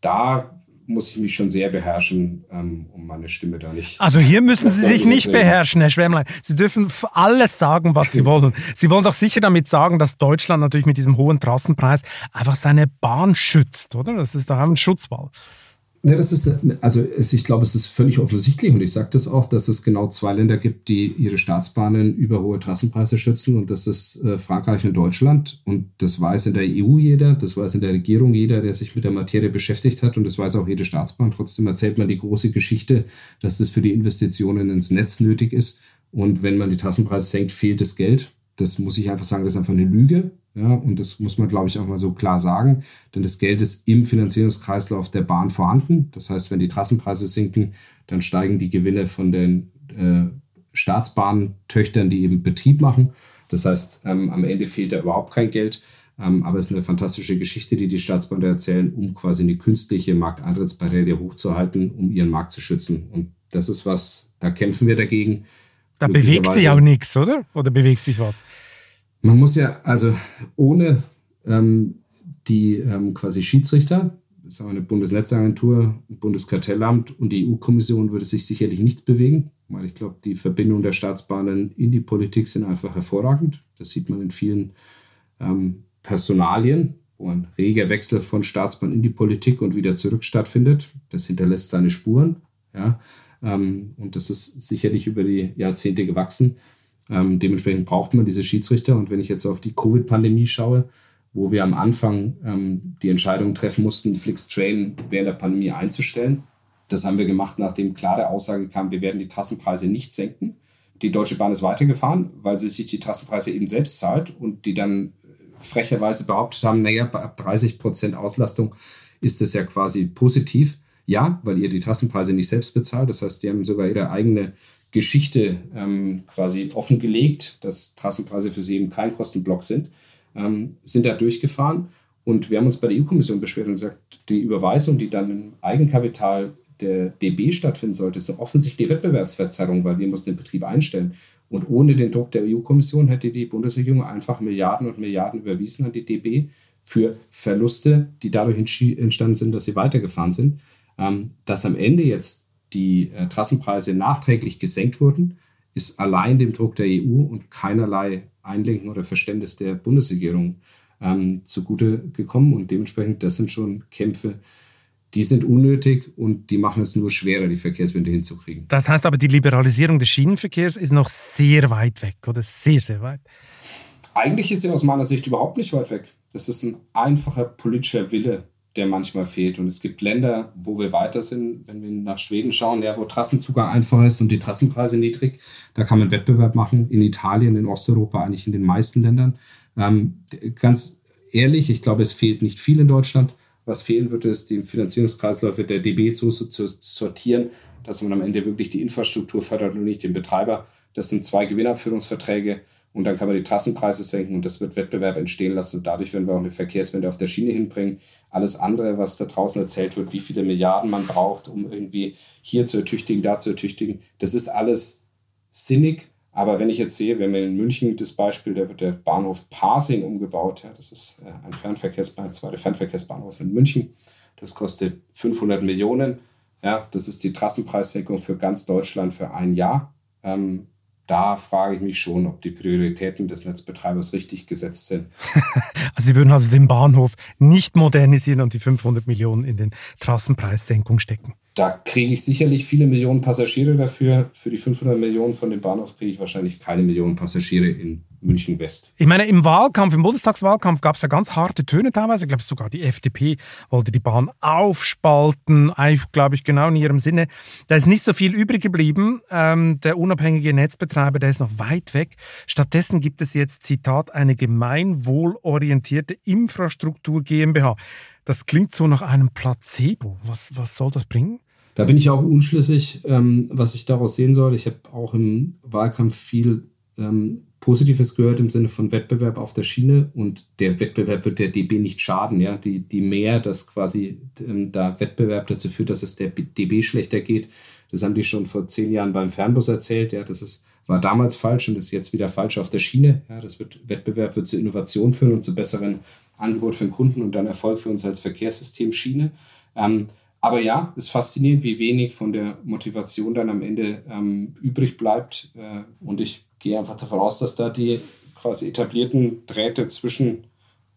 Da muss ich mich schon sehr beherrschen, ähm, um meine Stimme da nicht. Also hier müssen Sie sich nicht beherrschen, Herr Schwemmlein. Sie dürfen alles sagen, was Sie *laughs* wollen. Sie wollen doch sicher damit sagen, dass Deutschland natürlich mit diesem hohen Trassenpreis einfach seine Bahn schützt, oder? Das ist doch ein Schutzwall. Ja, das ist, also ich glaube, es ist völlig offensichtlich und ich sage das auch, dass es genau zwei Länder gibt, die ihre Staatsbahnen über hohe Trassenpreise schützen und das ist äh, Frankreich und Deutschland und das weiß in der EU jeder, das weiß in der Regierung jeder, der sich mit der Materie beschäftigt hat und das weiß auch jede Staatsbahn. Trotzdem erzählt man die große Geschichte, dass das für die Investitionen ins Netz nötig ist und wenn man die Trassenpreise senkt, fehlt das Geld. Das muss ich einfach sagen, das ist einfach eine Lüge. Ja, und das muss man, glaube ich, auch mal so klar sagen, denn das Geld ist im Finanzierungskreislauf der Bahn vorhanden. Das heißt, wenn die Trassenpreise sinken, dann steigen die Gewinne von den äh, Staatsbahntöchtern, die eben Betrieb machen. Das heißt, ähm, am Ende fehlt da überhaupt kein Geld. Ähm, aber es ist eine fantastische Geschichte, die die Staatsbahnen erzählen, um quasi eine künstliche Markteintrittsbarriere hochzuhalten, um ihren Markt zu schützen. Und das ist was, da kämpfen wir dagegen. Da bewegt sich auch nichts, oder? Oder bewegt sich was? Man muss ja, also ohne ähm, die ähm, quasi Schiedsrichter, das ist eine Bundesnetzagentur, Bundeskartellamt und die EU-Kommission würde sich sicherlich nichts bewegen, weil ich glaube, die Verbindung der Staatsbahnen in die Politik sind einfach hervorragend. Das sieht man in vielen ähm, Personalien, wo ein reger Wechsel von Staatsbahn in die Politik und wieder zurück stattfindet. Das hinterlässt seine Spuren. Ja, ähm, und das ist sicherlich über die Jahrzehnte gewachsen. Ähm, dementsprechend braucht man diese Schiedsrichter. Und wenn ich jetzt auf die Covid-Pandemie schaue, wo wir am Anfang ähm, die Entscheidung treffen mussten, Flixtrain während der Pandemie einzustellen, das haben wir gemacht, nachdem klare Aussage kam, wir werden die Trassenpreise nicht senken. Die Deutsche Bahn ist weitergefahren, weil sie sich die Trassenpreise eben selbst zahlt und die dann frecherweise behauptet haben, naja, bei ab 30 Prozent Auslastung ist das ja quasi positiv. Ja, weil ihr die Trassenpreise nicht selbst bezahlt. Das heißt, die haben sogar ihre eigene Geschichte ähm, quasi offengelegt, dass Trassenpreise für sie eben kein Kostenblock sind, ähm, sind da durchgefahren. Und wir haben uns bei der EU-Kommission beschwert und gesagt, die Überweisung, die dann im Eigenkapital der DB stattfinden sollte, ist offensichtlich die Wettbewerbsverzerrung, weil wir mussten den Betrieb einstellen. Und ohne den Druck der EU-Kommission hätte die Bundesregierung einfach Milliarden und Milliarden überwiesen an die DB für Verluste, die dadurch entstanden sind, dass sie weitergefahren sind. Ähm, dass am Ende jetzt die äh, Trassenpreise nachträglich gesenkt wurden, ist allein dem Druck der EU und keinerlei Einlenken oder Verständnis der Bundesregierung ähm, zugute gekommen. Und dementsprechend, das sind schon Kämpfe, die sind unnötig und die machen es nur schwerer, die Verkehrswende hinzukriegen. Das heißt aber, die Liberalisierung des Schienenverkehrs ist noch sehr weit weg oder sehr, sehr weit. Eigentlich ist sie aus meiner Sicht überhaupt nicht weit weg. Das ist ein einfacher politischer Wille, der manchmal fehlt. Und es gibt Länder, wo wir weiter sind, wenn wir nach Schweden schauen, ja, wo Trassenzugang einfach ist und die Trassenpreise niedrig. Da kann man Wettbewerb machen. In Italien, in Osteuropa, eigentlich in den meisten Ländern. Ähm, ganz ehrlich, ich glaube, es fehlt nicht viel in Deutschland. Was fehlen wird, ist, die Finanzierungskreisläufe der DB so zu sortieren, dass man am Ende wirklich die Infrastruktur fördert und nicht den Betreiber. Das sind zwei Gewinnabführungsverträge und dann kann man die Trassenpreise senken und das wird Wettbewerb entstehen lassen. Und dadurch werden wir auch eine Verkehrswende auf der Schiene hinbringen. Alles andere, was da draußen erzählt wird, wie viele Milliarden man braucht, um irgendwie hier zu ertüchtigen, da zu ertüchtigen, das ist alles sinnig. Aber wenn ich jetzt sehe, wenn wir in München das Beispiel, da wird der Bahnhof Pasing umgebaut. Ja, das ist äh, ein Fernverkehrsbahnhof, zweiter Fernverkehrsbahnhof in München. Das kostet 500 Millionen. Ja, das ist die Trassenpreissenkung für ganz Deutschland für ein Jahr. Ähm, da frage ich mich schon, ob die Prioritäten des Netzbetreibers richtig gesetzt sind. *laughs* also Sie würden also den Bahnhof nicht modernisieren und die 500 Millionen in den Trassenpreissenkung stecken. Da kriege ich sicherlich viele Millionen Passagiere dafür. Für die 500 Millionen von dem Bahnhof kriege ich wahrscheinlich keine Millionen Passagiere in München West. Ich meine, im Wahlkampf, im Bundestagswahlkampf gab es ja ganz harte Töne teilweise. Ich glaube, sogar die FDP wollte die Bahn aufspalten, eigentlich, glaube ich, genau in ihrem Sinne. Da ist nicht so viel übrig geblieben. Ähm, der unabhängige Netzbetreiber, der ist noch weit weg. Stattdessen gibt es jetzt, Zitat, eine gemeinwohlorientierte Infrastruktur GmbH. Das klingt so nach einem Placebo. Was, was soll das bringen? Da bin ich auch unschlüssig, ähm, was ich daraus sehen soll. Ich habe auch im Wahlkampf viel ähm, Positives gehört im Sinne von Wettbewerb auf der Schiene und der Wettbewerb wird der DB nicht schaden. Ja? Die, die mehr, dass quasi ähm, da Wettbewerb dazu führt, dass es der DB schlechter geht, das haben die schon vor zehn Jahren beim Fernbus erzählt. Ja? Das ist, war damals falsch und ist jetzt wieder falsch auf der Schiene. Ja? Das wird, Wettbewerb wird zu Innovation führen und zu besseren Angebot für den Kunden und dann Erfolg für uns als Verkehrssystem Schiene. Ähm, aber ja, es ist faszinierend, wie wenig von der Motivation dann am Ende ähm, übrig bleibt. Äh, und ich gehe einfach davon aus, dass da die quasi etablierten Drähte zwischen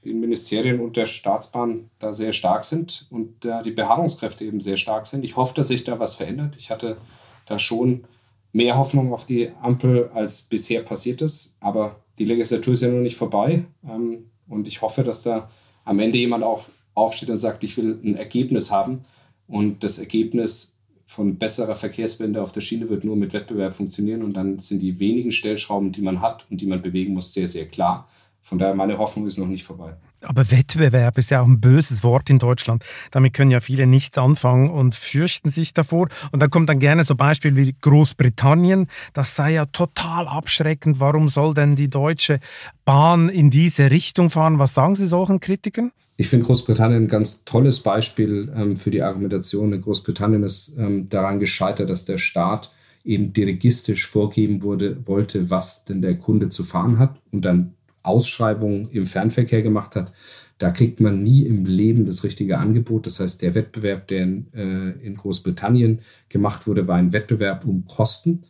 den Ministerien und der Staatsbahn da sehr stark sind und da die Beharrungskräfte eben sehr stark sind. Ich hoffe, dass sich da was verändert. Ich hatte da schon mehr Hoffnung auf die Ampel, als bisher passiert ist. Aber die Legislatur ist ja noch nicht vorbei. Ähm, und ich hoffe, dass da am Ende jemand auch aufsteht und sagt, ich will ein Ergebnis haben. Und das Ergebnis von besserer Verkehrswende auf der Schiene wird nur mit Wettbewerb funktionieren und dann sind die wenigen Stellschrauben, die man hat und die man bewegen muss, sehr, sehr klar. Von daher, meine Hoffnung ist noch nicht vorbei. Aber Wettbewerb ist ja auch ein böses Wort in Deutschland. Damit können ja viele nichts anfangen und fürchten sich davor. Und dann kommt dann gerne so Beispiel wie Großbritannien. Das sei ja total abschreckend. Warum soll denn die Deutsche Bahn in diese Richtung fahren? Was sagen Sie solchen Kritikern? Ich finde Großbritannien ein ganz tolles Beispiel ähm, für die Argumentation. In Großbritannien ist ähm, daran gescheitert, dass der Staat eben dirigistisch vorgeben wurde, wollte, was denn der Kunde zu fahren hat und dann Ausschreibungen im Fernverkehr gemacht hat. Da kriegt man nie im Leben das richtige Angebot. Das heißt, der Wettbewerb, der in, äh, in Großbritannien gemacht wurde, war ein Wettbewerb um Kosten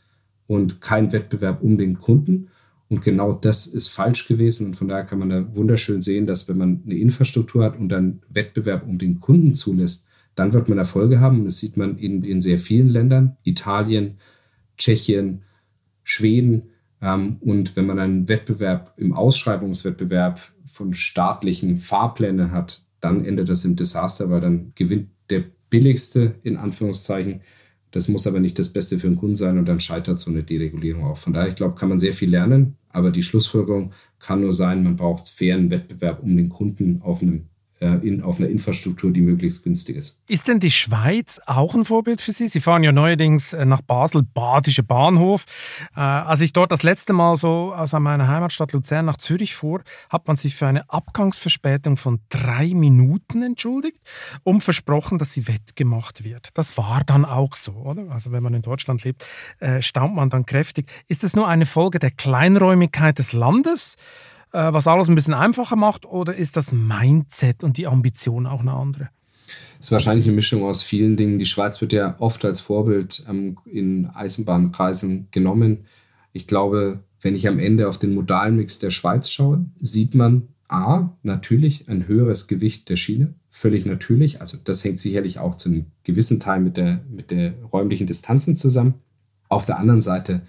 und kein Wettbewerb um den Kunden. Und genau das ist falsch gewesen. Und von daher kann man da wunderschön sehen, dass wenn man eine Infrastruktur hat und dann Wettbewerb um den Kunden zulässt, dann wird man Erfolge haben. Und das sieht man in, in sehr vielen Ländern, Italien, Tschechien, Schweden. Ähm, und wenn man einen Wettbewerb im Ausschreibungswettbewerb von staatlichen Fahrplänen hat, dann endet das im Desaster, weil dann gewinnt der billigste, in Anführungszeichen, das muss aber nicht das Beste für den Kunden sein und dann scheitert so eine Deregulierung auch. Von daher, ich glaube, kann man sehr viel lernen, aber die Schlussfolgerung kann nur sein, man braucht fairen Wettbewerb um den Kunden auf einem in, auf einer Infrastruktur, die möglichst günstig ist. Ist denn die Schweiz auch ein Vorbild für Sie? Sie fahren ja neuerdings äh, nach Basel, Badische Bahnhof. Äh, als ich dort das letzte Mal so aus meiner Heimatstadt Luzern nach Zürich fuhr, hat man sich für eine Abgangsverspätung von drei Minuten entschuldigt und versprochen, dass sie wettgemacht wird. Das war dann auch so, oder? Also wenn man in Deutschland lebt, äh, staunt man dann kräftig. Ist das nur eine Folge der Kleinräumigkeit des Landes? Äh, was alles ein bisschen einfacher macht, oder ist das Mindset und die Ambition auch eine andere? Ist wahrscheinlich eine Mischung aus vielen Dingen. Die Schweiz wird ja oft als Vorbild ähm, in Eisenbahnkreisen genommen. Ich glaube, wenn ich am Ende auf den Modalmix der Schweiz schaue, sieht man A, natürlich ein höheres Gewicht der Schiene, völlig natürlich. Also das hängt sicherlich auch zu einem gewissen Teil mit der, mit der räumlichen Distanzen zusammen. Auf der anderen Seite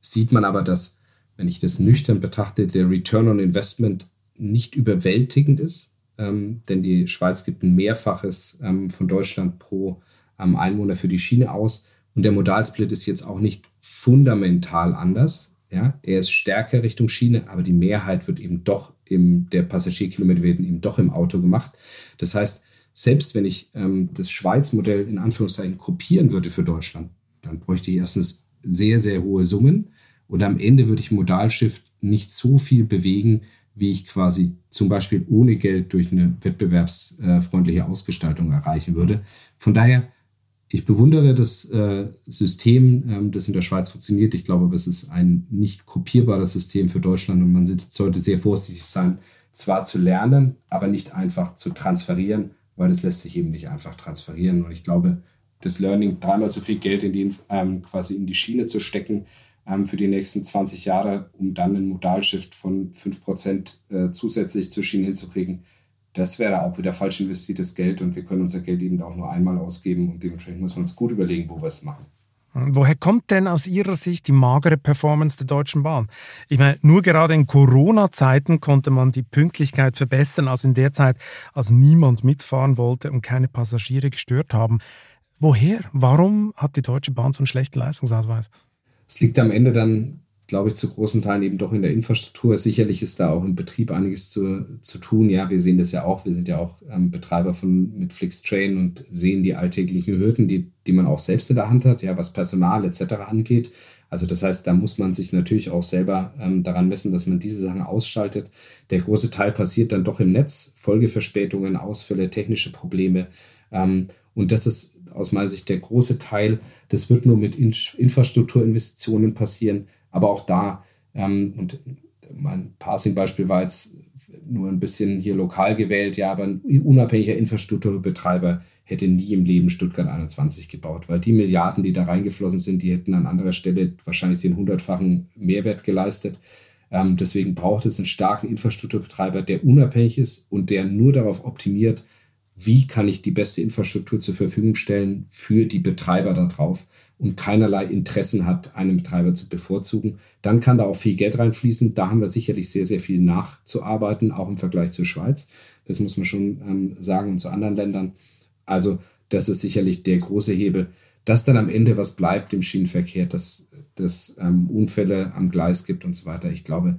sieht man aber, dass wenn ich das nüchtern betrachte, der Return on Investment nicht überwältigend ist, ähm, denn die Schweiz gibt ein Mehrfaches ähm, von Deutschland pro ähm, Einwohner für die Schiene aus und der Modalsplit ist jetzt auch nicht fundamental anders. Ja, er ist stärker Richtung Schiene, aber die Mehrheit wird eben doch im, der Passagierkilometer werden eben doch im Auto gemacht. Das heißt, selbst wenn ich ähm, das Schweiz-Modell in Anführungszeichen kopieren würde für Deutschland, dann bräuchte ich erstens sehr, sehr hohe Summen. Und am Ende würde ich Modalshift nicht so viel bewegen, wie ich quasi zum Beispiel ohne Geld durch eine wettbewerbsfreundliche Ausgestaltung erreichen würde. Von daher, ich bewundere das äh, System, ähm, das in der Schweiz funktioniert. Ich glaube, es ist ein nicht kopierbares System für Deutschland und man sollte sehr vorsichtig sein, zwar zu lernen, aber nicht einfach zu transferieren, weil das lässt sich eben nicht einfach transferieren. Und ich glaube, das Learning, dreimal so viel Geld in die, ähm, quasi in die Schiene zu stecken, für die nächsten 20 Jahre, um dann einen Modalshift von 5% äh, zusätzlich zur Schiene hinzukriegen. Das wäre auch wieder falsch investiertes Geld und wir können unser Geld eben auch nur einmal ausgeben und dementsprechend muss man uns gut überlegen, wo wir es machen. Woher kommt denn aus Ihrer Sicht die magere Performance der Deutschen Bahn? Ich meine, nur gerade in Corona-Zeiten konnte man die Pünktlichkeit verbessern, als in der Zeit, als niemand mitfahren wollte und keine Passagiere gestört haben. Woher? Warum hat die Deutsche Bahn so einen schlechten Leistungsausweis? Es liegt am Ende dann, glaube ich, zu großen Teilen eben doch in der Infrastruktur. Sicherlich ist da auch im Betrieb einiges zu, zu tun. Ja, wir sehen das ja auch. Wir sind ja auch ähm, Betreiber von mit Flixtrain und sehen die alltäglichen Hürden, die, die man auch selbst in der Hand hat, ja, was Personal etc. angeht. Also das heißt, da muss man sich natürlich auch selber ähm, daran messen, dass man diese Sachen ausschaltet. Der große Teil passiert dann doch im Netz. Folgeverspätungen, Ausfälle, technische Probleme. Ähm, und das ist aus meiner Sicht der große Teil. Das wird nur mit In Infrastrukturinvestitionen passieren. Aber auch da, ähm, und mein Passing-Beispiel war jetzt nur ein bisschen hier lokal gewählt, ja, aber ein unabhängiger Infrastrukturbetreiber hätte nie im Leben Stuttgart 21 gebaut, weil die Milliarden, die da reingeflossen sind, die hätten an anderer Stelle wahrscheinlich den hundertfachen Mehrwert geleistet. Ähm, deswegen braucht es einen starken Infrastrukturbetreiber, der unabhängig ist und der nur darauf optimiert, wie kann ich die beste Infrastruktur zur Verfügung stellen für die Betreiber darauf und keinerlei Interessen hat, einen Betreiber zu bevorzugen, dann kann da auch viel Geld reinfließen. Da haben wir sicherlich sehr, sehr viel nachzuarbeiten, auch im Vergleich zur Schweiz. Das muss man schon ähm, sagen und zu anderen Ländern. Also das ist sicherlich der große Hebel. Dass dann am Ende was bleibt im Schienenverkehr, dass es ähm, Unfälle am Gleis gibt und so weiter. Ich glaube,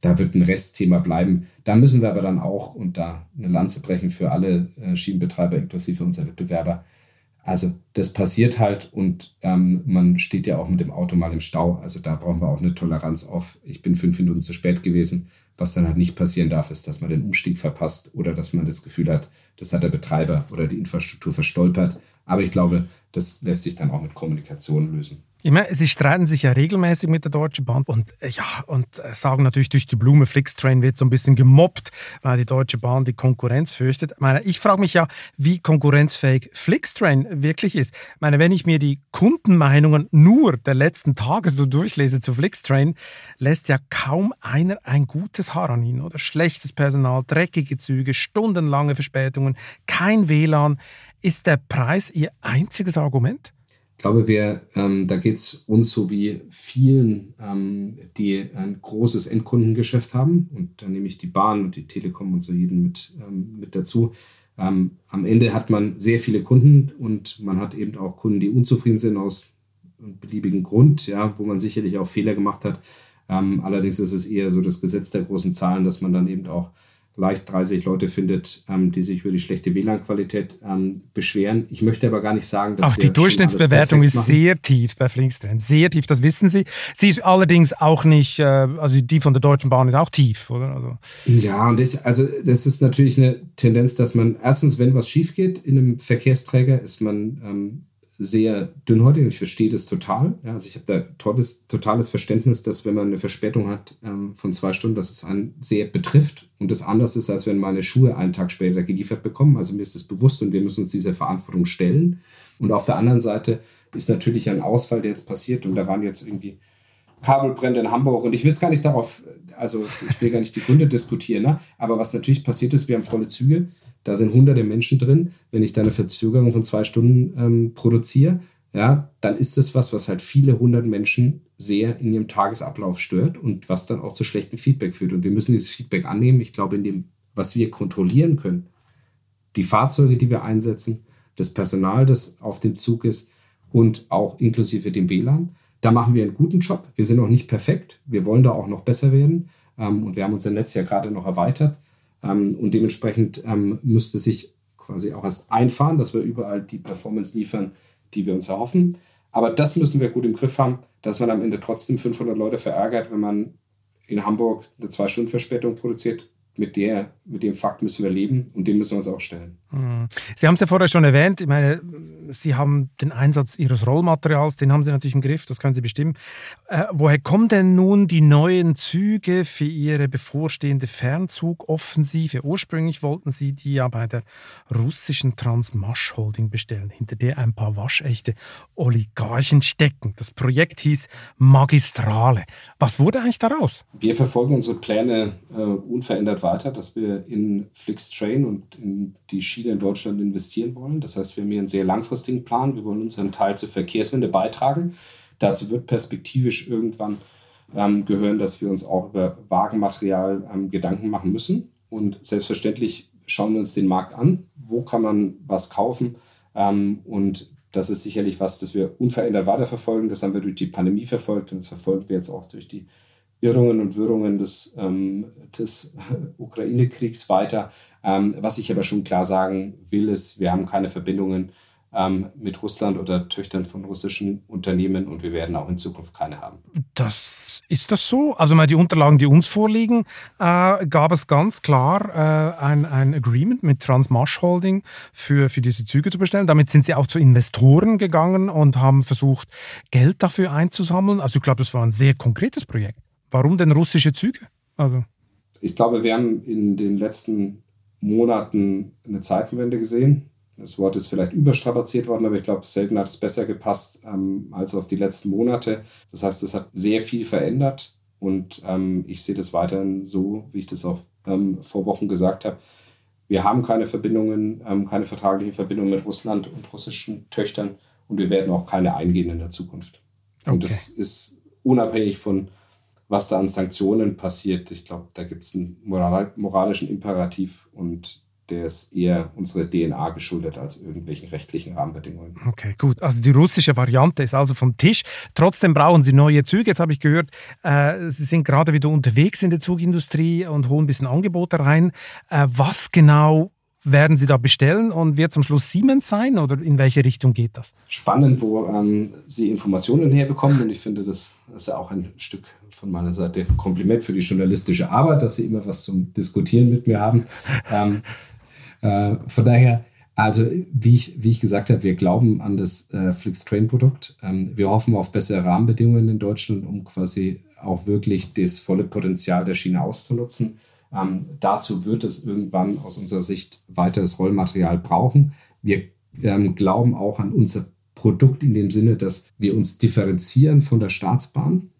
da wird ein Restthema bleiben. Da müssen wir aber dann auch und da eine Lanze brechen für alle äh, Schienenbetreiber inklusive unserer Wettbewerber. Also das passiert halt und ähm, man steht ja auch mit dem Auto mal im Stau. Also da brauchen wir auch eine Toleranz auf, ich bin fünf Minuten zu spät gewesen. Was dann halt nicht passieren darf, ist, dass man den Umstieg verpasst oder dass man das Gefühl hat, das hat der Betreiber oder die Infrastruktur verstolpert. Aber ich glaube, das lässt sich dann auch mit Kommunikation lösen. Ich meine, sie streiten sich ja regelmäßig mit der Deutschen Bahn und äh, ja, und äh, sagen natürlich durch die Blume, Flixtrain wird so ein bisschen gemobbt, weil die Deutsche Bahn die Konkurrenz fürchtet. Ich, meine, ich frage mich ja, wie konkurrenzfähig Flixtrain wirklich ist. Ich meine, wenn ich mir die Kundenmeinungen nur der letzten Tage so durchlese zu Flixtrain, lässt ja kaum einer ein gutes Haar an ihnen, oder? Schlechtes Personal, dreckige Züge, stundenlange Verspätungen, kein WLAN. Ist der Preis ihr einziges Argument? Ich glaube, wir, ähm, da geht es uns so wie vielen, ähm, die ein großes Endkundengeschäft haben. Und da nehme ich die Bahn und die Telekom und so jeden mit, ähm, mit dazu. Ähm, am Ende hat man sehr viele Kunden und man hat eben auch Kunden, die unzufrieden sind aus einem beliebigen Grund, ja, wo man sicherlich auch Fehler gemacht hat. Ähm, allerdings ist es eher so das Gesetz der großen Zahlen, dass man dann eben auch leicht 30 Leute findet, ähm, die sich über die schlechte WLAN-Qualität ähm, beschweren. Ich möchte aber gar nicht sagen, dass Auch die Durchschnittsbewertung ist sehr tief bei Flixtrain. Sehr tief, das wissen Sie. Sie ist allerdings auch nicht, äh, also die von der Deutschen Bahn ist auch tief, oder? Also. Ja, und ich, also das ist natürlich eine Tendenz, dass man erstens, wenn was schief geht in einem Verkehrsträger, ist man ähm, sehr dünnhäutig und ich verstehe das total. Ja, also ich habe da tolles, totales Verständnis, dass wenn man eine Verspätung hat ähm, von zwei Stunden, dass es einen sehr betrifft und das anders ist, als wenn meine Schuhe einen Tag später geliefert bekommen. Also mir ist das bewusst und wir müssen uns dieser Verantwortung stellen. Und auf der anderen Seite ist natürlich ein Ausfall, der jetzt passiert und da waren jetzt irgendwie Kabelbrände in Hamburg und ich will es gar nicht darauf, also ich will gar nicht die Gründe *laughs* diskutieren, ne? aber was natürlich passiert ist, wir haben volle Züge da sind hunderte Menschen drin. Wenn ich da eine Verzögerung von zwei Stunden ähm, produziere, ja, dann ist das was, was halt viele hundert Menschen sehr in ihrem Tagesablauf stört und was dann auch zu schlechtem Feedback führt. Und wir müssen dieses Feedback annehmen. Ich glaube, in dem, was wir kontrollieren können, die Fahrzeuge, die wir einsetzen, das Personal, das auf dem Zug ist und auch inklusive dem WLAN, da machen wir einen guten Job. Wir sind noch nicht perfekt. Wir wollen da auch noch besser werden. Ähm, und wir haben unser Netz ja gerade noch erweitert. Ähm, und dementsprechend ähm, müsste sich quasi auch erst einfahren, dass wir überall die Performance liefern, die wir uns erhoffen. Aber das müssen wir gut im Griff haben, dass man am Ende trotzdem 500 Leute verärgert, wenn man in Hamburg eine Zwei-Stunden-Verspätung produziert mit, der, mit dem Fakt müssen wir leben und dem müssen wir uns auch stellen. Hm. Sie haben es ja vorher schon erwähnt, ich meine, Sie haben den Einsatz Ihres Rollmaterials, den haben Sie natürlich im Griff, das können Sie bestimmen. Äh, woher kommen denn nun die neuen Züge für Ihre bevorstehende Fernzugoffensive? Ursprünglich wollten Sie die ja bei der russischen Transmash Holding bestellen, hinter der ein paar waschechte Oligarchen stecken. Das Projekt hieß Magistrale. Was wurde eigentlich daraus? Wir verfolgen unsere Pläne äh, unverändert weiter, dass wir in Flixtrain und in die Schiene in Deutschland investieren wollen. Das heißt, wir haben hier einen sehr langfristigen Plan. Wir wollen unseren Teil zur Verkehrswende beitragen. Dazu wird perspektivisch irgendwann ähm, gehören, dass wir uns auch über Wagenmaterial ähm, Gedanken machen müssen. Und selbstverständlich schauen wir uns den Markt an. Wo kann man was kaufen? Ähm, und das ist sicherlich was, das wir unverändert weiterverfolgen. Das haben wir durch die Pandemie verfolgt und das verfolgen wir jetzt auch durch die Irrungen und Wirrungen des, ähm, des *laughs* Ukraine-Kriegs weiter. Ähm, was ich aber schon klar sagen will, ist, wir haben keine Verbindungen mit Russland oder Töchtern von russischen Unternehmen und wir werden auch in Zukunft keine haben. Das ist das so? Also mal die Unterlagen, die uns vorliegen, äh, gab es ganz klar äh, ein, ein Agreement mit Transmash Holding für, für diese Züge zu bestellen. Damit sind sie auch zu Investoren gegangen und haben versucht, Geld dafür einzusammeln. Also ich glaube, das war ein sehr konkretes Projekt. Warum denn russische Züge? Also. Ich glaube, wir haben in den letzten Monaten eine Zeitenwende gesehen. Das Wort ist vielleicht überstrapaziert worden, aber ich glaube, selten hat es besser gepasst ähm, als auf die letzten Monate. Das heißt, es hat sehr viel verändert und ähm, ich sehe das weiterhin so, wie ich das auch ähm, vor Wochen gesagt habe. Wir haben keine Verbindungen, ähm, keine vertraglichen Verbindungen mit Russland und russischen Töchtern und wir werden auch keine eingehen in der Zukunft. Okay. Und das ist unabhängig von was da an Sanktionen passiert. Ich glaube, da gibt es einen moral moralischen Imperativ und der ist eher unserer DNA geschuldet als irgendwelchen rechtlichen Rahmenbedingungen. Okay, gut. Also die russische Variante ist also vom Tisch. Trotzdem brauchen Sie neue Züge. Jetzt habe ich gehört, äh, Sie sind gerade wieder unterwegs in der Zugindustrie und holen ein bisschen Angebote rein. Äh, was genau werden Sie da bestellen und wird zum Schluss Siemens sein oder in welche Richtung geht das? Spannend, wo ähm, Sie Informationen herbekommen und ich finde, das ist ja auch ein Stück von meiner Seite Kompliment für die journalistische Arbeit, dass Sie immer was zum Diskutieren mit mir haben. ähm, äh, von daher, also wie ich, wie ich gesagt habe, wir glauben an das äh, Flix-Train-Produkt. Ähm, wir hoffen auf bessere Rahmenbedingungen in Deutschland, um quasi auch wirklich das volle Potenzial der Schiene auszunutzen. Ähm, dazu wird es irgendwann aus unserer Sicht weiteres Rollmaterial brauchen. Wir ähm, glauben auch an unser Produkt in dem Sinne, dass wir uns differenzieren von der Staatsbahn.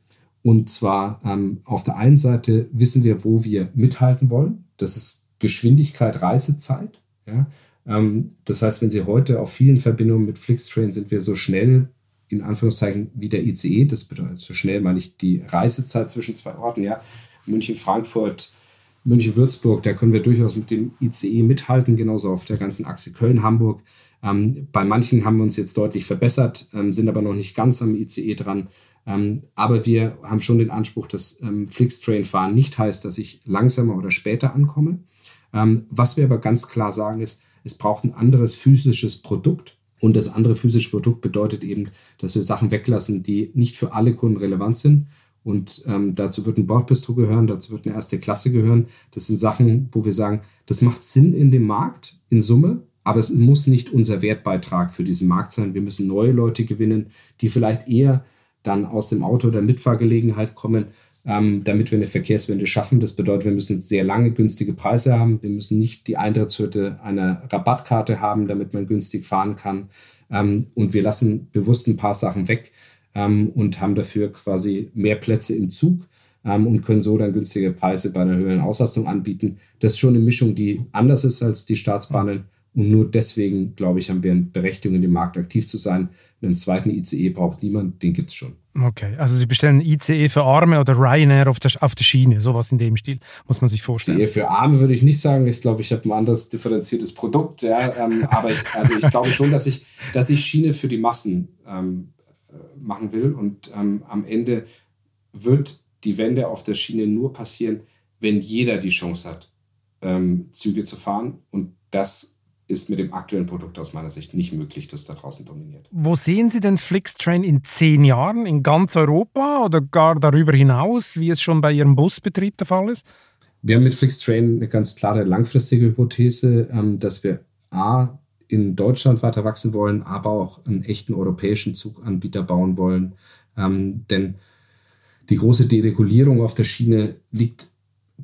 Und zwar ähm, auf der einen Seite wissen wir, wo wir mithalten wollen. Das ist Geschwindigkeit, Reisezeit. Ja? Ähm, das heißt, wenn Sie heute auf vielen Verbindungen mit Flixtrain sind wir so schnell, in Anführungszeichen, wie der ICE. Das bedeutet, so schnell meine ich die Reisezeit zwischen zwei Orten. Ja? München, Frankfurt, München-Würzburg, da können wir durchaus mit dem ICE mithalten, genauso auf der ganzen Achse Köln-Hamburg. Ähm, bei manchen haben wir uns jetzt deutlich verbessert, ähm, sind aber noch nicht ganz am ICE dran. Ähm, aber wir haben schon den Anspruch, dass ähm, Flixtrain-Fahren nicht heißt, dass ich langsamer oder später ankomme. Ähm, was wir aber ganz klar sagen ist, es braucht ein anderes physisches Produkt. Und das andere physische Produkt bedeutet eben, dass wir Sachen weglassen, die nicht für alle Kunden relevant sind. Und ähm, dazu wird ein Bordbistro gehören, dazu wird eine erste Klasse gehören. Das sind Sachen, wo wir sagen, das macht Sinn in dem Markt in Summe, aber es muss nicht unser Wertbeitrag für diesen Markt sein. Wir müssen neue Leute gewinnen, die vielleicht eher dann aus dem Auto oder Mitfahrgelegenheit kommen, ähm, damit wir eine Verkehrswende schaffen. Das bedeutet, wir müssen sehr lange günstige Preise haben. Wir müssen nicht die Eintrittshürde einer Rabattkarte haben, damit man günstig fahren kann. Ähm, und wir lassen bewusst ein paar Sachen weg ähm, und haben dafür quasi mehr Plätze im Zug ähm, und können so dann günstige Preise bei einer höheren Auslastung anbieten. Das ist schon eine Mischung, die anders ist als die Staatsbahnen. Und nur deswegen, glaube ich, haben wir eine Berechtigung, in dem Markt aktiv zu sein. Einen zweiten ICE braucht niemand, den gibt es schon. Okay, also Sie bestellen ICE für Arme oder Ryanair auf der, auf der Schiene, sowas in dem Stil, muss man sich vorstellen. ICE für Arme würde ich nicht sagen. Ich glaube, ich habe ein anderes differenziertes Produkt. Ja, ähm, aber ich, also ich glaube schon, dass ich, dass ich Schiene für die Massen ähm, äh, machen will. Und ähm, am Ende wird die Wende auf der Schiene nur passieren, wenn jeder die Chance hat, ähm, Züge zu fahren. Und das ist mit dem aktuellen Produkt aus meiner Sicht nicht möglich, das da draußen dominiert. Wo sehen Sie den Flixtrain in zehn Jahren? In ganz Europa oder gar darüber hinaus, wie es schon bei Ihrem Busbetrieb der Fall ist? Wir haben mit Flixtrain eine ganz klare langfristige Hypothese, ähm, dass wir A, in Deutschland weiter wachsen wollen, aber auch einen echten europäischen Zuganbieter bauen wollen. Ähm, denn die große Deregulierung auf der Schiene liegt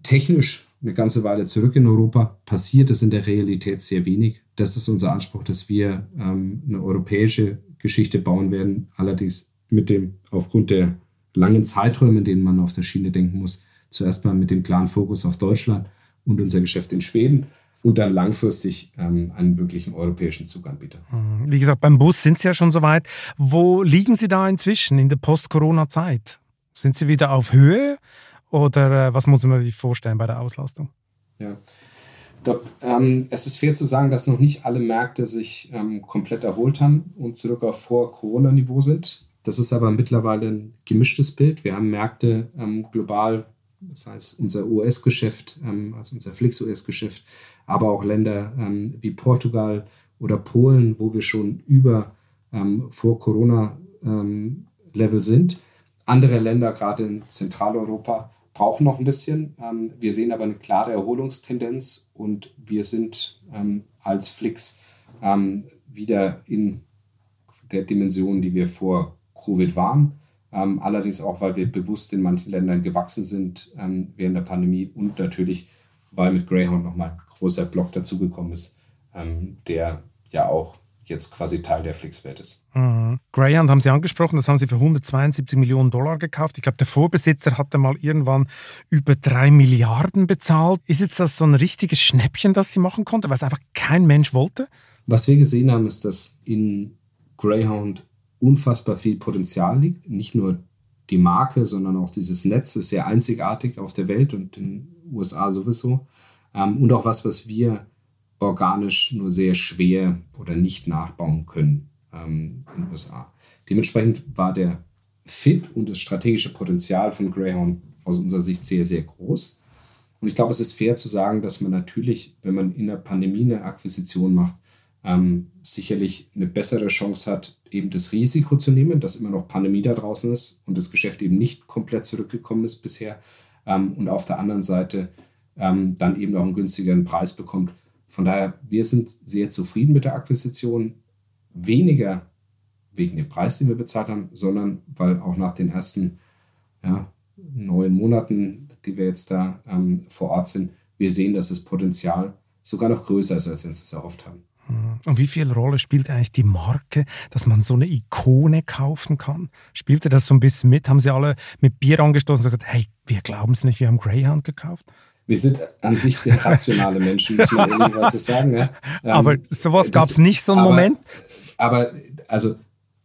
technisch eine ganze Weile zurück in Europa. Passiert es in der Realität sehr wenig. Das ist unser Anspruch, dass wir ähm, eine europäische Geschichte bauen werden. Allerdings mit dem, aufgrund der langen Zeiträume, in denen man auf der Schiene denken muss, zuerst mal mit dem klaren Fokus auf Deutschland und unser Geschäft in Schweden und dann langfristig ähm, einen wirklichen europäischen Zuganbieter. Mhm. Wie gesagt, beim Bus sind Sie ja schon so weit. Wo liegen Sie da inzwischen in der Post-Corona-Zeit? Sind Sie wieder auf Höhe oder äh, was muss man sich vorstellen bei der Auslastung? Ja. Doch, ähm, es ist fair zu sagen, dass noch nicht alle Märkte sich ähm, komplett erholt haben und zurück auf Vor-Corona-Niveau sind. Das ist aber mittlerweile ein gemischtes Bild. Wir haben Märkte ähm, global, das heißt unser US-Geschäft, ähm, also unser Flix-US-Geschäft, aber auch Länder ähm, wie Portugal oder Polen, wo wir schon über ähm, Vor-Corona-Level sind. Andere Länder, gerade in Zentraleuropa, brauchen noch ein bisschen. Ähm, wir sehen aber eine klare Erholungstendenz und wir sind ähm, als Flix ähm, wieder in der Dimension, die wir vor Covid waren. Allerdings auch, weil wir bewusst in manchen Ländern gewachsen sind während der Pandemie und natürlich, weil mit Greyhound nochmal ein großer Block dazugekommen ist, der ja auch jetzt quasi Teil der Flix-Welt ist. Mhm. Greyhound haben Sie angesprochen, das haben Sie für 172 Millionen Dollar gekauft. Ich glaube, der Vorbesitzer hatte mal irgendwann über drei Milliarden bezahlt. Ist jetzt das so ein richtiges Schnäppchen, das Sie machen konnte, weil es einfach kein Mensch wollte? Was wir gesehen haben, ist, dass in Greyhound unfassbar viel Potenzial liegt. Nicht nur die Marke, sondern auch dieses Netz ist sehr einzigartig auf der Welt und in den USA sowieso. Ähm, und auch was, was wir organisch nur sehr schwer oder nicht nachbauen können ähm, in den USA. Dementsprechend war der Fit und das strategische Potenzial von Greyhound aus unserer Sicht sehr, sehr groß. Und ich glaube, es ist fair zu sagen, dass man natürlich, wenn man in der Pandemie eine Akquisition macht, ähm, sicherlich eine bessere Chance hat, eben das Risiko zu nehmen, dass immer noch Pandemie da draußen ist und das Geschäft eben nicht komplett zurückgekommen ist bisher. Ähm, und auf der anderen Seite ähm, dann eben auch einen günstigeren Preis bekommt, von daher, wir sind sehr zufrieden mit der Akquisition. Weniger wegen dem Preis, den wir bezahlt haben, sondern weil auch nach den ersten ja, neun Monaten, die wir jetzt da ähm, vor Ort sind, wir sehen, dass das Potenzial sogar noch größer ist, als wir uns das erhofft haben. Mhm. Und wie viel Rolle spielt eigentlich die Marke, dass man so eine Ikone kaufen kann? Spielte das so ein bisschen mit? Haben Sie alle mit Bier angestoßen und gesagt, hey, wir glauben es nicht, wir haben Greyhound gekauft? Wir sind an sich sehr rationale Menschen, muss man ehrlicherweise sagen. *laughs* Ja. Ähm, aber sowas gab es nicht, so einen aber, Moment? Aber also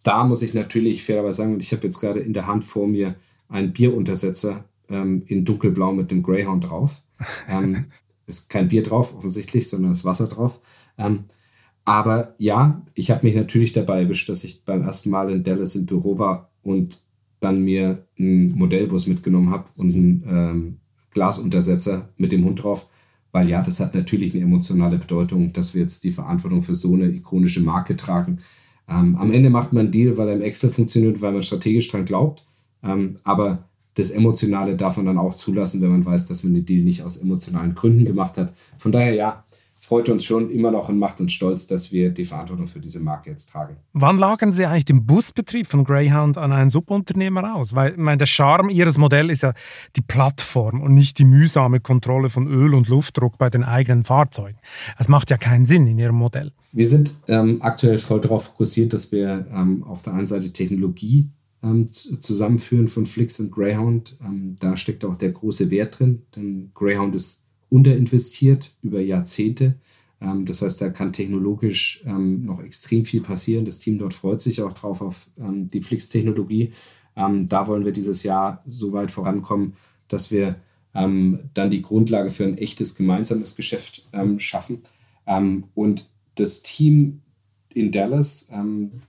da muss ich natürlich fairerweise sagen, und ich habe jetzt gerade in der Hand vor mir einen Bieruntersetzer ähm, in dunkelblau mit dem Greyhound drauf. Ähm, *laughs* ist kein Bier drauf, offensichtlich, sondern ist Wasser drauf. Ähm, aber ja, ich habe mich natürlich dabei erwischt, dass ich beim ersten Mal in Dallas im Büro war und dann mir einen Modellbus mitgenommen habe und einen ähm, Glasuntersetzer mit dem Hund drauf weil ja, das hat natürlich eine emotionale Bedeutung, dass wir jetzt die Verantwortung für so eine ikonische Marke tragen. Ähm, am Ende macht man einen Deal, weil er im Excel funktioniert, weil man strategisch dran glaubt. Ähm, aber das Emotionale darf man dann auch zulassen, wenn man weiß, dass man den Deal nicht aus emotionalen Gründen gemacht hat. Von daher ja, freut uns schon immer noch und macht uns stolz, dass wir die Verantwortung für diese Marke jetzt tragen. Wann lagern Sie eigentlich den Busbetrieb von Greyhound an einen Subunternehmer aus? Weil ich meine, der Charme Ihres Modells ist ja die Plattform und nicht die mühsame Kontrolle von Öl- und Luftdruck bei den eigenen Fahrzeugen. Das macht ja keinen Sinn in Ihrem Modell. Wir sind ähm, aktuell voll darauf fokussiert, dass wir ähm, auf der einen Seite Technologie ähm, zusammenführen von Flix und Greyhound. Ähm, da steckt auch der große Wert drin, denn Greyhound ist unterinvestiert über Jahrzehnte. Ähm, das heißt, da kann technologisch ähm, noch extrem viel passieren. Das Team dort freut sich auch drauf auf ähm, die Flix-Technologie. da wollen wir dieses Jahr so weit vorankommen, dass wir dann die Grundlage für ein echtes gemeinsames Geschäft schaffen. und das Team in Dallas,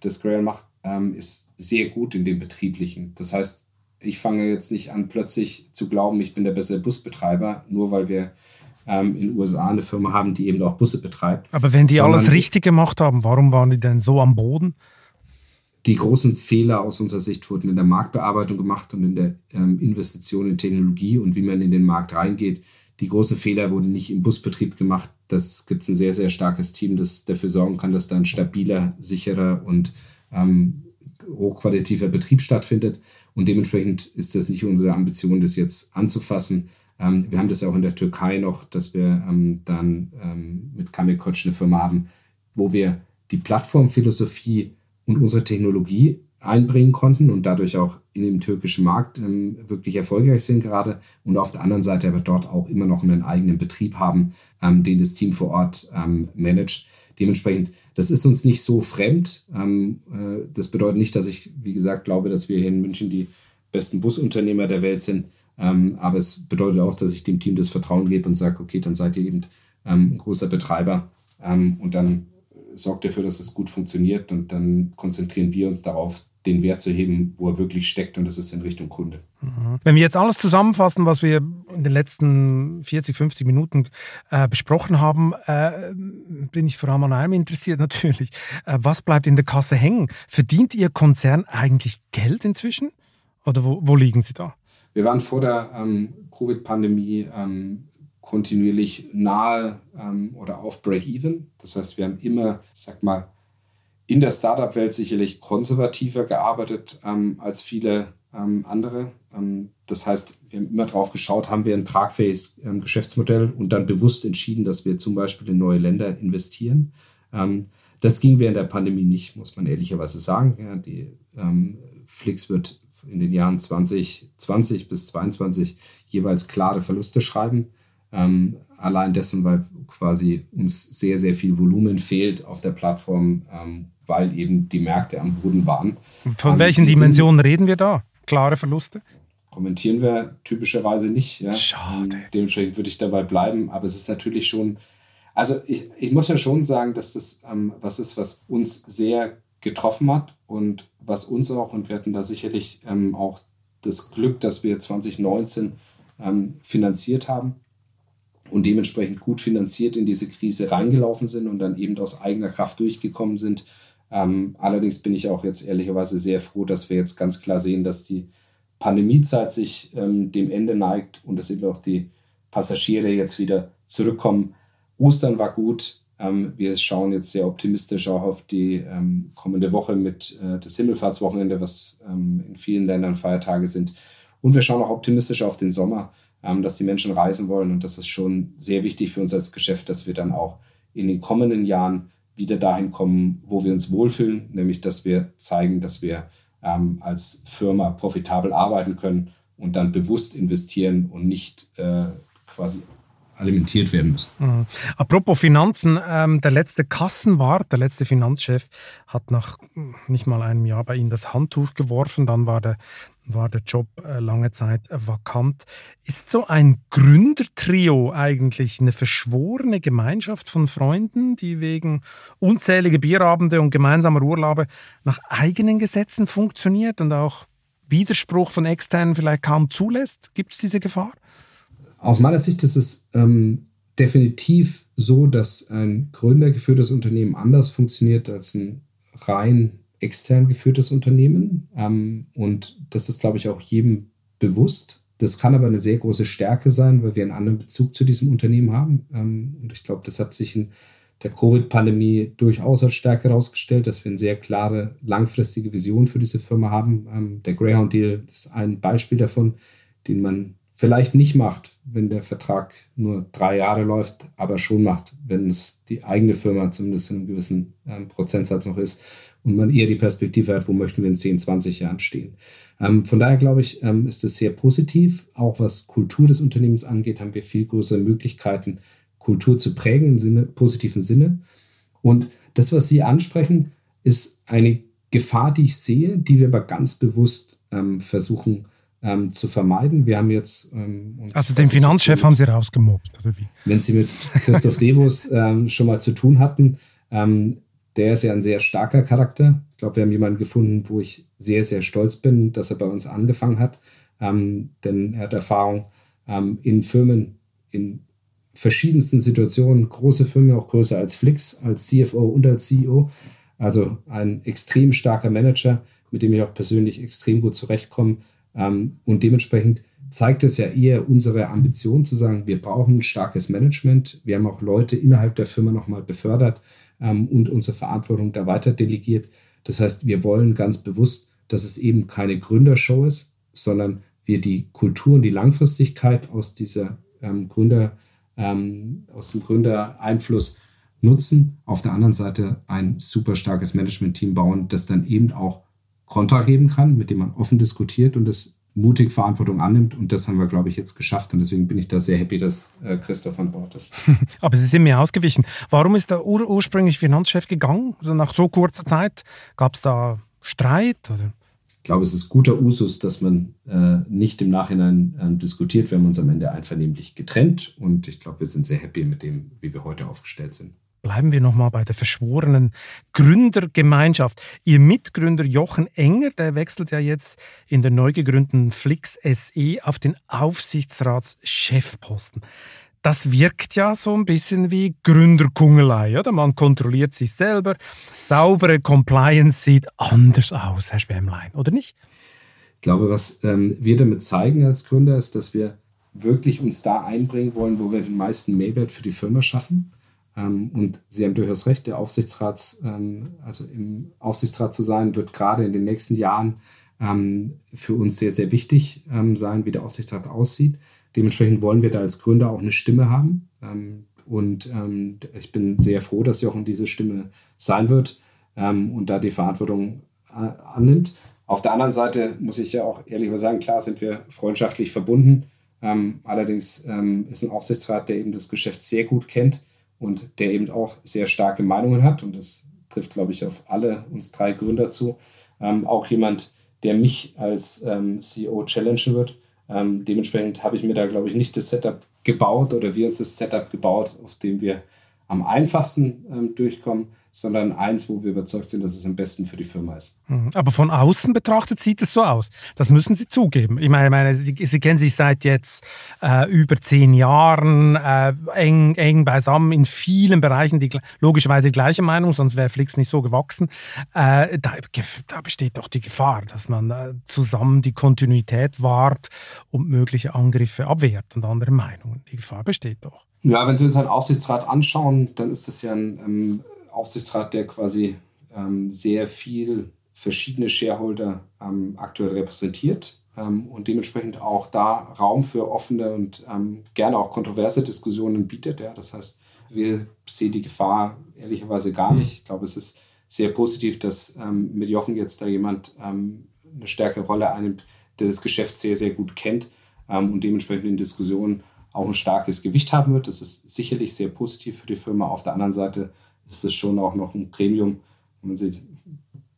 das Grail macht, ist sehr gut in dem Betrieblichen. Das heißt, ich fange jetzt nicht an, plötzlich zu glauben, ich bin der bessere Busbetreiber, nur weil wir ähm, in den USA eine Firma haben, die eben auch Busse betreibt. Aber wenn die alles richtig gemacht haben, warum waren die denn so am Boden? Die großen Fehler aus unserer Sicht wurden in der Marktbearbeitung gemacht und in der ähm, Investition in Technologie und wie man in den Markt reingeht. Die großen Fehler wurden nicht im Busbetrieb gemacht. Das gibt es ein sehr, sehr starkes Team, das dafür sorgen kann, dass da ein stabiler, sicherer und ähm, hochqualitativer Betrieb stattfindet. Und dementsprechend ist das nicht unsere Ambition, das jetzt anzufassen. Ähm, wir haben das auch in der Türkei noch, dass wir ähm, dann ähm, mit Kamikoc eine Firma haben, wo wir die Plattformphilosophie und unsere Technologie einbringen konnten und dadurch auch in dem türkischen Markt ähm, wirklich erfolgreich sind gerade und auf der anderen Seite aber dort auch immer noch einen eigenen Betrieb haben, ähm, den das Team vor Ort ähm, managt. Dementsprechend, das ist uns nicht so fremd. Ähm, äh, das bedeutet nicht, dass ich, wie gesagt, glaube, dass wir hier in München die besten Busunternehmer der Welt sind. Ähm, aber es bedeutet auch, dass ich dem Team das Vertrauen gebe und sage, okay, dann seid ihr eben ähm, ein großer Betreiber ähm, und dann sorgt dafür, dass es gut funktioniert und dann konzentrieren wir uns darauf, den Wert zu heben, wo er wirklich steckt und das ist in Richtung Kunde. Mhm. Wenn wir jetzt alles zusammenfassen, was wir in den letzten 40, 50 Minuten äh, besprochen haben, äh, bin ich vor allem an einem interessiert *laughs* natürlich. Äh, was bleibt in der Kasse hängen? Verdient Ihr Konzern eigentlich Geld inzwischen? Oder wo, wo liegen Sie da? Wir waren vor der ähm, Covid-Pandemie ähm, kontinuierlich nahe ähm, oder auf Break-Even. Das heißt, wir haben immer, sag mal, in der Startup-Welt sicherlich konservativer gearbeitet ähm, als viele ähm, andere. Ähm, das heißt, wir haben immer drauf geschaut, haben wir ein tragfähiges ähm, Geschäftsmodell und dann bewusst entschieden, dass wir zum Beispiel in neue Länder investieren. Ähm, das ging während der Pandemie nicht, muss man ehrlicherweise sagen. Ja, die Flix wird in den Jahren 2020 bis 2022 jeweils klare Verluste schreiben. Ähm, allein dessen, weil quasi uns sehr, sehr viel Volumen fehlt auf der Plattform, ähm, weil eben die Märkte am Boden waren. Von ähm, welchen Dimensionen reden wir da? Klare Verluste? Kommentieren wir typischerweise nicht. Ja? Schade. Ähm, dementsprechend würde ich dabei bleiben. Aber es ist natürlich schon, also ich, ich muss ja schon sagen, dass das ähm, was ist, was uns sehr getroffen hat und was uns auch, und wir hatten da sicherlich ähm, auch das Glück, dass wir 2019 ähm, finanziert haben und dementsprechend gut finanziert in diese Krise reingelaufen sind und dann eben aus eigener Kraft durchgekommen sind. Ähm, allerdings bin ich auch jetzt ehrlicherweise sehr froh, dass wir jetzt ganz klar sehen, dass die Pandemiezeit sich ähm, dem Ende neigt und dass eben auch die Passagiere jetzt wieder zurückkommen. Ostern war gut. Ähm, wir schauen jetzt sehr optimistisch auch auf die ähm, kommende Woche mit äh, das Himmelfahrtswochenende, was ähm, in vielen Ländern Feiertage sind. Und wir schauen auch optimistisch auf den Sommer, ähm, dass die Menschen reisen wollen. Und das ist schon sehr wichtig für uns als Geschäft, dass wir dann auch in den kommenden Jahren wieder dahin kommen, wo wir uns wohlfühlen, nämlich dass wir zeigen, dass wir ähm, als Firma profitabel arbeiten können und dann bewusst investieren und nicht äh, quasi alimentiert werden müssen. Mhm. Apropos Finanzen, ähm, der letzte Kassenwart, der letzte Finanzchef, hat nach nicht mal einem Jahr bei Ihnen das Handtuch geworfen. Dann war der war der Job äh, lange Zeit vakant. Ist so ein Gründertrio eigentlich eine verschworene Gemeinschaft von Freunden, die wegen unzähliger Bierabende und gemeinsamer Urlaube nach eigenen Gesetzen funktioniert und auch Widerspruch von externen vielleicht kaum zulässt? Gibt es diese Gefahr? Aus meiner Sicht ist es ähm, definitiv so, dass ein gründergeführtes Unternehmen anders funktioniert als ein rein extern geführtes Unternehmen. Ähm, und das ist, glaube ich, auch jedem bewusst. Das kann aber eine sehr große Stärke sein, weil wir einen anderen Bezug zu diesem Unternehmen haben. Ähm, und ich glaube, das hat sich in der Covid-Pandemie durchaus als Stärke herausgestellt, dass wir eine sehr klare, langfristige Vision für diese Firma haben. Ähm, der Greyhound-Deal ist ein Beispiel davon, den man vielleicht nicht macht, wenn der Vertrag nur drei Jahre läuft, aber schon macht, wenn es die eigene Firma zumindest in einem gewissen ähm, Prozentsatz noch ist und man eher die Perspektive hat, wo möchten wir in 10, 20 Jahren stehen. Ähm, von daher glaube ich, ähm, ist es sehr positiv. Auch was Kultur des Unternehmens angeht, haben wir viel größere Möglichkeiten, Kultur zu prägen im Sinne, positiven Sinne. Und das, was Sie ansprechen, ist eine Gefahr, die ich sehe, die wir aber ganz bewusst ähm, versuchen ähm, zu vermeiden. Wir haben jetzt. Ähm, also den Finanzchef haben Sie rausgemobbt, oder wie? Wenn Sie mit Christoph Debus ähm, schon mal zu tun hatten, ähm, der ist ja ein sehr starker Charakter. Ich glaube, wir haben jemanden gefunden, wo ich sehr, sehr stolz bin, dass er bei uns angefangen hat. Ähm, denn er hat Erfahrung ähm, in Firmen, in verschiedensten Situationen, große Firmen, auch größer als Flix, als CFO und als CEO. Also ein extrem starker Manager, mit dem ich auch persönlich extrem gut zurechtkomme. Ähm, und dementsprechend zeigt es ja eher unsere Ambition zu sagen, wir brauchen starkes Management. Wir haben auch Leute innerhalb der Firma nochmal befördert ähm, und unsere Verantwortung da weiter delegiert. Das heißt, wir wollen ganz bewusst, dass es eben keine Gründershow ist, sondern wir die Kultur und die Langfristigkeit aus dieser ähm, Gründer, ähm, aus dem Gründereinfluss nutzen. Auf der anderen Seite ein super starkes Management-Team bauen, das dann eben auch Kontra geben kann, mit dem man offen diskutiert und das mutig Verantwortung annimmt. Und das haben wir, glaube ich, jetzt geschafft. Und deswegen bin ich da sehr happy, dass äh, Christoph an Bord ist. *laughs* Aber Sie sind mir ausgewichen. Warum ist der ur ursprünglich Finanzchef gegangen? Also nach so kurzer Zeit gab es da Streit? Oder? Ich glaube, es ist guter Usus, dass man äh, nicht im Nachhinein äh, diskutiert. Wir haben uns am Ende einvernehmlich getrennt. Und ich glaube, wir sind sehr happy mit dem, wie wir heute aufgestellt sind. Bleiben wir nochmal bei der verschworenen Gründergemeinschaft. Ihr Mitgründer Jochen Enger, der wechselt ja jetzt in der neu gegründeten Flix SE auf den Aufsichtsratschefposten. Das wirkt ja so ein bisschen wie Gründerkungelei, oder? Man kontrolliert sich selber. Saubere Compliance sieht anders aus, Herr Schwemmlein, oder nicht? Ich glaube, was ähm, wir damit zeigen als Gründer, ist, dass wir wirklich uns da einbringen wollen, wo wir den meisten Mehrwert für die Firma schaffen. Ähm, und Sie haben durchaus recht, der Aufsichtsrats, ähm, also im Aufsichtsrat zu sein, wird gerade in den nächsten Jahren ähm, für uns sehr, sehr wichtig sein, wie der Aufsichtsrat aussieht. Dementsprechend wollen wir da als Gründer auch eine Stimme haben. und ich bin sehr froh, dass Jochen diese Stimme sein wird und da die Verantwortung äh, annimmt. Auf der anderen Seite muss ich ja auch ehrlich mal sagen, klar sind wir freundschaftlich verbunden. allerdings ist ein Aufsichtsrat, der eben das Geschäft sehr gut kennt und der eben auch sehr starke Meinungen hat. Und das trifft, glaube ich, auf alle uns drei Gründer zu. Ähm, auch jemand, der mich als ähm, CEO challengen wird. Ähm, dementsprechend habe ich mir da, glaube ich, nicht das Setup gebaut oder wir uns das Setup gebaut, auf dem wir am einfachsten ähm, durchkommen, sondern eins, wo wir überzeugt sind, dass es am besten für die Firma ist. Mhm. Aber von außen betrachtet sieht es so aus. Das müssen Sie zugeben. Ich meine, meine Sie, Sie kennen sich seit jetzt äh, über zehn Jahren äh, eng, eng beisammen in vielen Bereichen, die logischerweise die gleiche Meinung, sonst wäre Flix nicht so gewachsen. Äh, da, da, besteht doch die Gefahr, dass man äh, zusammen die Kontinuität wahrt und mögliche Angriffe abwehrt und andere Meinungen. Die Gefahr besteht doch. Ja, wenn Sie uns einen Aufsichtsrat anschauen, dann ist das ja ein ähm, Aufsichtsrat, der quasi ähm, sehr viel verschiedene Shareholder ähm, aktuell repräsentiert ähm, und dementsprechend auch da Raum für offene und ähm, gerne auch kontroverse Diskussionen bietet. Ja. Das heißt, wir sehen die Gefahr ehrlicherweise gar nicht. Ich glaube, es ist sehr positiv, dass ähm, mit Jochen jetzt da jemand eine stärkere Rolle einnimmt, der das Geschäft sehr, sehr gut kennt und dementsprechend in Diskussionen auch ein starkes Gewicht haben wird. Das ist sicherlich sehr positiv für die Firma. Auf der anderen Seite ist es schon auch noch ein Premium. Wenn man sieht,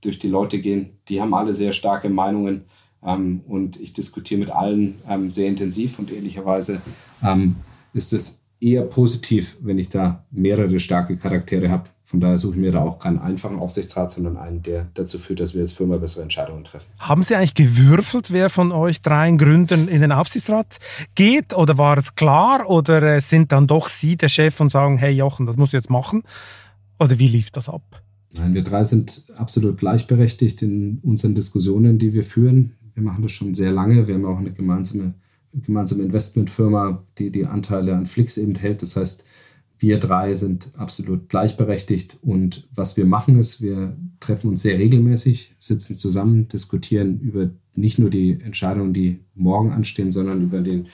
durch die Leute gehen, die haben alle sehr starke Meinungen ähm, und ich diskutiere mit allen ähm, sehr intensiv und ehrlicherweise ähm, ist es eher positiv, wenn ich da mehrere starke Charaktere habe. Von daher suche ich mir da auch keinen einfachen Aufsichtsrat, sondern einen, der dazu führt, dass wir als Firma bessere Entscheidungen treffen. Haben Sie eigentlich gewürfelt, wer von euch dreien Gründern in den Aufsichtsrat geht? Oder war es klar? Oder äh, sind dann doch Sie der Chef und sagen, hey Jochen, das musst du jetzt machen? Oder wie lief das ab? Nein, wir drei sind absolut gleichberechtigt in unseren Diskussionen, die wir führen. Wir machen das schon sehr lange. Wir haben auch eine gemeinsame gemeinsame Investmentfirma, die die Anteile an Flix eben hält. Das heißt, wir drei sind absolut gleichberechtigt und was wir machen ist, wir treffen uns sehr regelmäßig, sitzen zusammen, diskutieren über nicht nur die Entscheidungen, die morgen anstehen, sondern über den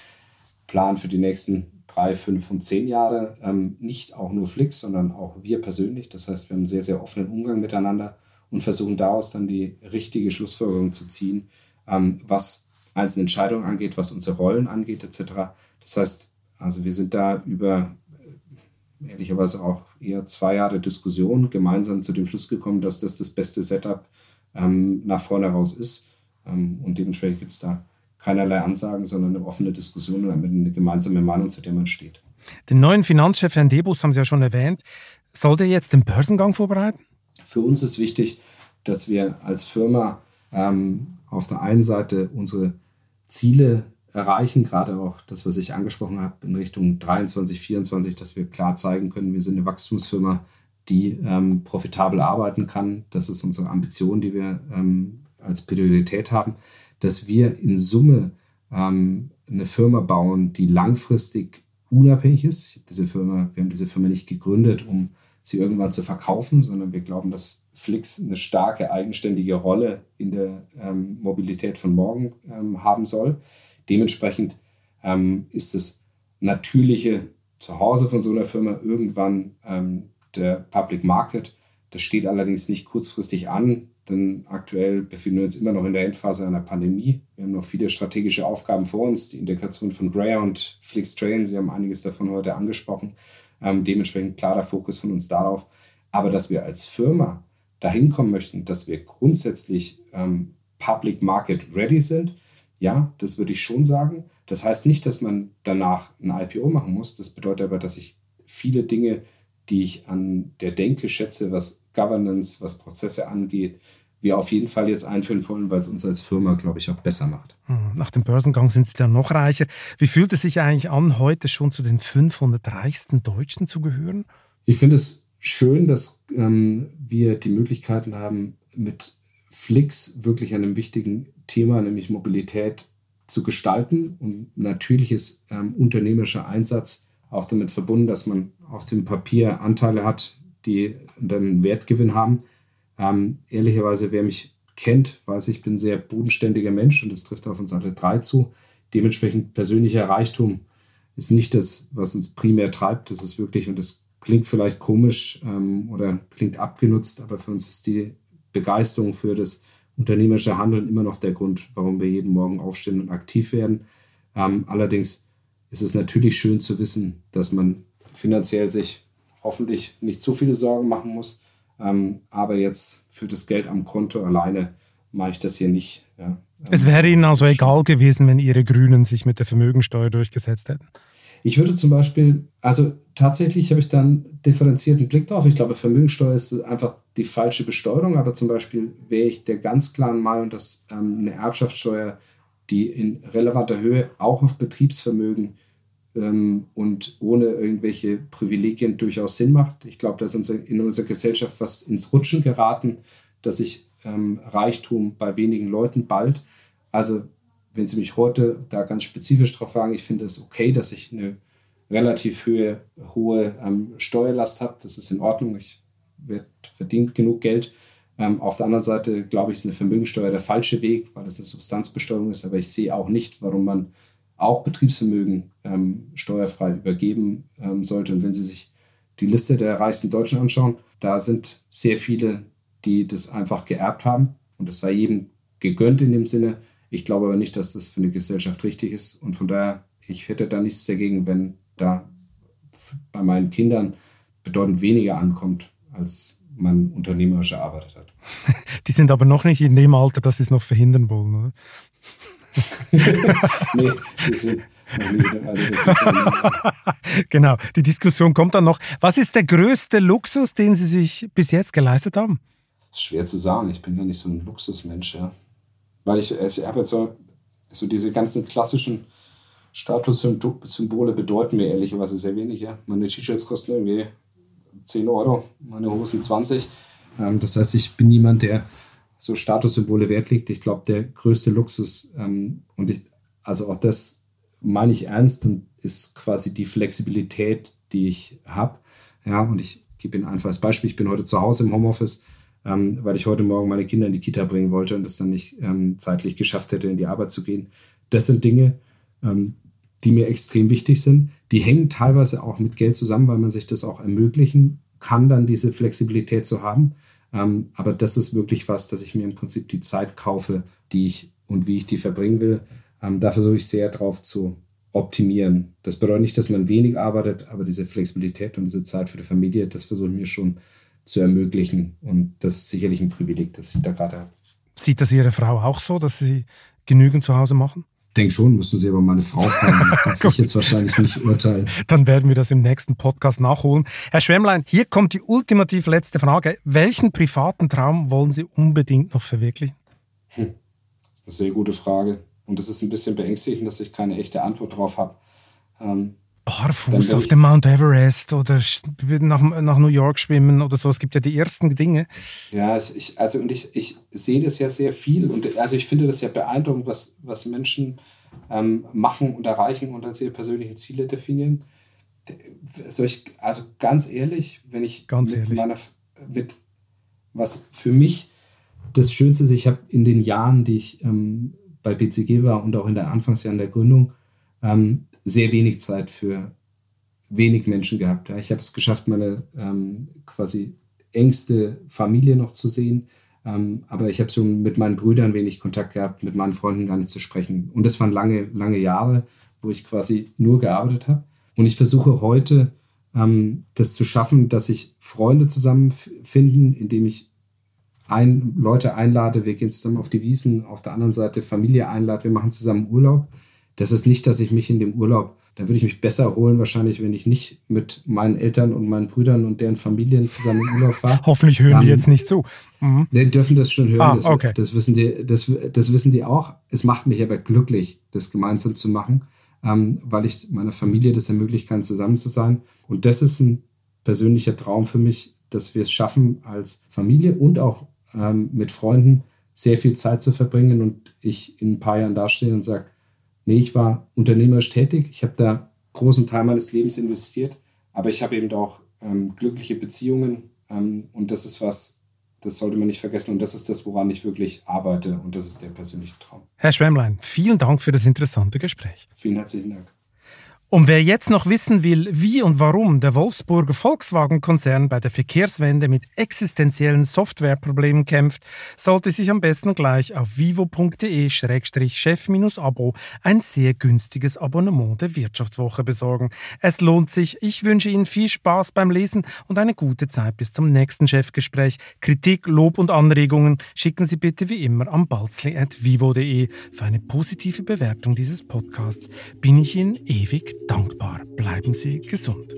Plan für die nächsten drei, fünf und zehn Jahre. Ähm, nicht auch nur Flix, sondern auch wir persönlich. Das heißt, wir haben einen sehr, sehr offenen Umgang miteinander und versuchen daraus dann die richtige Schlussfolgerung zu ziehen, ähm, was einzelne Entscheidungen angeht, was unsere Rollen angeht, etc. Das heißt, also wir sind da über äh, ehrlicherweise auch eher zwei Jahre Diskussion gemeinsam zu dem Schluss gekommen, dass das das beste Setup ähm, nach vorne raus ist. Ähm, und dementsprechend gibt es da keinerlei Ansagen, sondern eine offene Diskussion und eine gemeinsame Meinung, zu der man steht. Den neuen Finanzchef Herrn Debus haben Sie ja schon erwähnt. Soll der jetzt den Börsengang vorbereiten? Für uns ist wichtig, dass wir als Firma ähm, auf der einen Seite unsere Ziele erreichen, gerade auch das, was ich angesprochen habe, in Richtung 23, 24, dass wir klar zeigen können, wir sind eine Wachstumsfirma, die ähm, profitabel arbeiten kann. Das ist unsere Ambition, die wir ähm, als Priorität haben, dass wir in Summe ähm, eine Firma bauen, die langfristig unabhängig ist. Diese Firma, wir haben diese Firma nicht gegründet, um sie irgendwann zu verkaufen, sondern wir glauben, dass Flix eine starke eigenständige Rolle in der ähm, Mobilität von morgen ähm, haben soll. Dementsprechend ähm, ist das natürliche Zuhause von so einer Firma irgendwann ähm, der Public Market. Das steht allerdings nicht kurzfristig an, denn aktuell befinden wir uns immer noch in der Endphase einer Pandemie. Wir haben noch viele strategische Aufgaben vor uns, die Integration von Greyhound, Flix Train, Sie haben einiges davon heute angesprochen. Ähm, dementsprechend klarer Fokus von uns darauf. Aber dass wir als Firma dahin kommen möchten, dass wir grundsätzlich ähm, Public Market ready sind, ja, das würde ich schon sagen. Das heißt nicht, dass man danach ein IPO machen muss. Das bedeutet aber, dass ich viele Dinge, die ich an der Denke schätze, was Governance, was Prozesse angeht, wir auf jeden Fall jetzt einführen wollen, weil es uns als Firma, glaube ich, auch besser macht. Hm, nach dem Börsengang sind Sie dann noch reicher. Wie fühlt es sich eigentlich an, heute schon zu den 500 reichsten Deutschen zu gehören? Ich finde es schön, dass ähm, wir die Möglichkeiten haben, mit Flix wirklich an einem wichtigen Thema, nämlich Mobilität, zu gestalten. Und natürlich ist ähm, unternehmerischer Einsatz auch damit verbunden, dass man auf dem Papier Anteile hat, die dann einen Wertgewinn haben. Ähm, ehrlicherweise, wer mich kennt, weiß, ich bin ein sehr bodenständiger Mensch und das trifft auf uns alle drei zu. Dementsprechend persönlicher Reichtum ist nicht das, was uns primär treibt. Das ist wirklich, und das klingt vielleicht komisch ähm, oder klingt abgenutzt, aber für uns ist die Begeisterung für das unternehmerische Handeln immer noch der Grund, warum wir jeden Morgen aufstehen und aktiv werden. Ähm, allerdings ist es natürlich schön zu wissen, dass man finanziell sich hoffentlich nicht zu viele Sorgen machen muss. Ähm, aber jetzt für das Geld am Konto alleine mache ich das hier nicht. Ja. Es wäre Ihnen also egal gewesen, wenn Ihre Grünen sich mit der Vermögensteuer durchgesetzt hätten. Ich würde zum Beispiel, also tatsächlich habe ich dann differenzierten Blick drauf. Ich glaube, Vermögensteuer ist einfach die falsche Besteuerung, aber zum Beispiel wäre ich der ganz klaren Meinung, dass ähm, eine Erbschaftssteuer, die in relevanter Höhe auch auf Betriebsvermögen ähm, und ohne irgendwelche Privilegien durchaus Sinn macht. Ich glaube, dass unser, in unserer Gesellschaft was ins Rutschen geraten, dass sich ähm, Reichtum bei wenigen Leuten bald. Also wenn Sie mich heute da ganz spezifisch drauf fragen, ich finde es okay, dass ich eine relativ hohe, hohe ähm, Steuerlast habe. Das ist in Ordnung. Ich werde verdient genug Geld. Ähm, auf der anderen Seite glaube ich, ist eine Vermögensteuer der falsche Weg, weil es eine Substanzbesteuerung ist. Aber ich sehe auch nicht, warum man auch Betriebsvermögen ähm, steuerfrei übergeben ähm, sollte. Und wenn Sie sich die Liste der reichsten Deutschen anschauen, da sind sehr viele, die das einfach geerbt haben. Und es sei jedem gegönnt in dem Sinne. Ich glaube aber nicht, dass das für eine Gesellschaft richtig ist. Und von daher, ich hätte da nichts dagegen, wenn da bei meinen Kindern bedeutend weniger ankommt, als man unternehmerisch erarbeitet hat. *laughs* Die sind aber noch nicht in dem Alter, dass sie es noch verhindern wollen, oder? *laughs* nee, die sind *laughs* genau, die Diskussion kommt dann noch. Was ist der größte Luxus, den Sie sich bis jetzt geleistet haben? Das ist schwer zu sagen. Ich bin ja nicht so ein Luxusmensch, ja. Weil ich, ich habe jetzt so, so diese ganzen klassischen Statussymbole bedeuten mir ehrlicherweise sehr wenig. Ja. Meine T-Shirts kosten irgendwie 10 Euro, meine Hosen 20. Ähm, das heißt, ich bin niemand, der so Statussymbole Wert legt. Ich glaube, der größte Luxus ähm, und ich, also auch das meine ich ernst und ist quasi die Flexibilität, die ich habe. Ja, und ich gebe Ihnen ein einfaches Beispiel. Ich bin heute zu Hause im Homeoffice, ähm, weil ich heute Morgen meine Kinder in die Kita bringen wollte und es dann nicht ähm, zeitlich geschafft hätte, in die Arbeit zu gehen. Das sind Dinge, ähm, die mir extrem wichtig sind. Die hängen teilweise auch mit Geld zusammen, weil man sich das auch ermöglichen kann, dann diese Flexibilität zu haben. Ähm, aber das ist wirklich was, dass ich mir im Prinzip die Zeit kaufe, die ich und wie ich die verbringen will. Ähm, da versuche ich sehr drauf zu optimieren. Das bedeutet nicht, dass man wenig arbeitet, aber diese Flexibilität und diese Zeit für die Familie, das versuche ich mir schon zu ermöglichen. Und das ist sicherlich ein Privileg, das ich da gerade habe. Sieht das Ihre Frau auch so, dass Sie genügend zu Hause machen? Denke schon, müssen Sie aber meine Frau fragen. *laughs* Darf ich jetzt wahrscheinlich nicht urteilen. Dann werden wir das im nächsten Podcast nachholen. Herr Schwemmlein, hier kommt die ultimativ letzte Frage. Welchen privaten Traum wollen Sie unbedingt noch verwirklichen? Hm. Das ist eine sehr gute Frage. Und es ist ein bisschen beängstigend, dass ich keine echte Antwort drauf habe. Ähm, Barfuß auf dem Mount Everest oder nach, nach New York schwimmen oder so. Es gibt ja die ersten Dinge. Ja, ich, also und ich, ich sehe das ja sehr viel und also ich finde das ja beeindruckend, was, was Menschen ähm, machen und erreichen und als ihre persönlichen Ziele definieren. Soll ich, also ganz ehrlich, wenn ich ganz mit ehrlich. meiner mit was für mich das Schönste ist, ich habe in den Jahren, die ich ähm, bei BCG war und auch in den Anfangsjahren der Gründung, ähm, sehr wenig Zeit für wenig Menschen gehabt. Ja. Ich habe es geschafft, meine ähm, quasi engste Familie noch zu sehen. Ähm, aber ich habe so mit meinen Brüdern wenig Kontakt gehabt, mit meinen Freunden gar nicht zu sprechen. Und das waren lange, lange Jahre, wo ich quasi nur gearbeitet habe. Und ich versuche heute, ähm, das zu schaffen, dass sich Freunde zusammenfinden, indem ich ein, Leute einlade, wir gehen zusammen auf die Wiesen, auf der anderen Seite Familie einlade, wir machen zusammen Urlaub das ist nicht, dass ich mich in dem Urlaub, da würde ich mich besser erholen, wahrscheinlich, wenn ich nicht mit meinen Eltern und meinen Brüdern und deren Familien zusammen im Urlaub fahre. *laughs* Hoffentlich hören Dann, die jetzt nicht zu. Mhm. Die dürfen das schon hören. Ah, das, okay. das, wissen die, das, das wissen die auch. Es macht mich aber glücklich, das gemeinsam zu machen, ähm, weil ich meiner Familie das ermöglichen kann, zusammen zu sein. Und das ist ein persönlicher Traum für mich, dass wir es schaffen, als Familie und auch ähm, mit Freunden sehr viel Zeit zu verbringen und ich in ein paar Jahren dastehe und sage, Nee, ich war unternehmerisch tätig. Ich habe da großen Teil meines Lebens investiert, aber ich habe eben auch ähm, glückliche Beziehungen ähm, und das ist was, das sollte man nicht vergessen und das ist das, woran ich wirklich arbeite und das ist der persönliche Traum. Herr Schwemmlein, vielen Dank für das interessante Gespräch. Vielen herzlichen Dank. Und wer jetzt noch wissen will, wie und warum der Wolfsburger Volkswagen-Konzern bei der Verkehrswende mit existenziellen Softwareproblemen kämpft, sollte sich am besten gleich auf vivo.de-chef-abo ein sehr günstiges Abonnement der Wirtschaftswoche besorgen. Es lohnt sich. Ich wünsche Ihnen viel Spaß beim Lesen und eine gute Zeit bis zum nächsten Chefgespräch. Kritik, Lob und Anregungen schicken Sie bitte wie immer am balzli.vivo.de. Für eine positive Bewertung dieses Podcasts bin ich Ihnen ewig dankbar. Bleiben Sie gesund.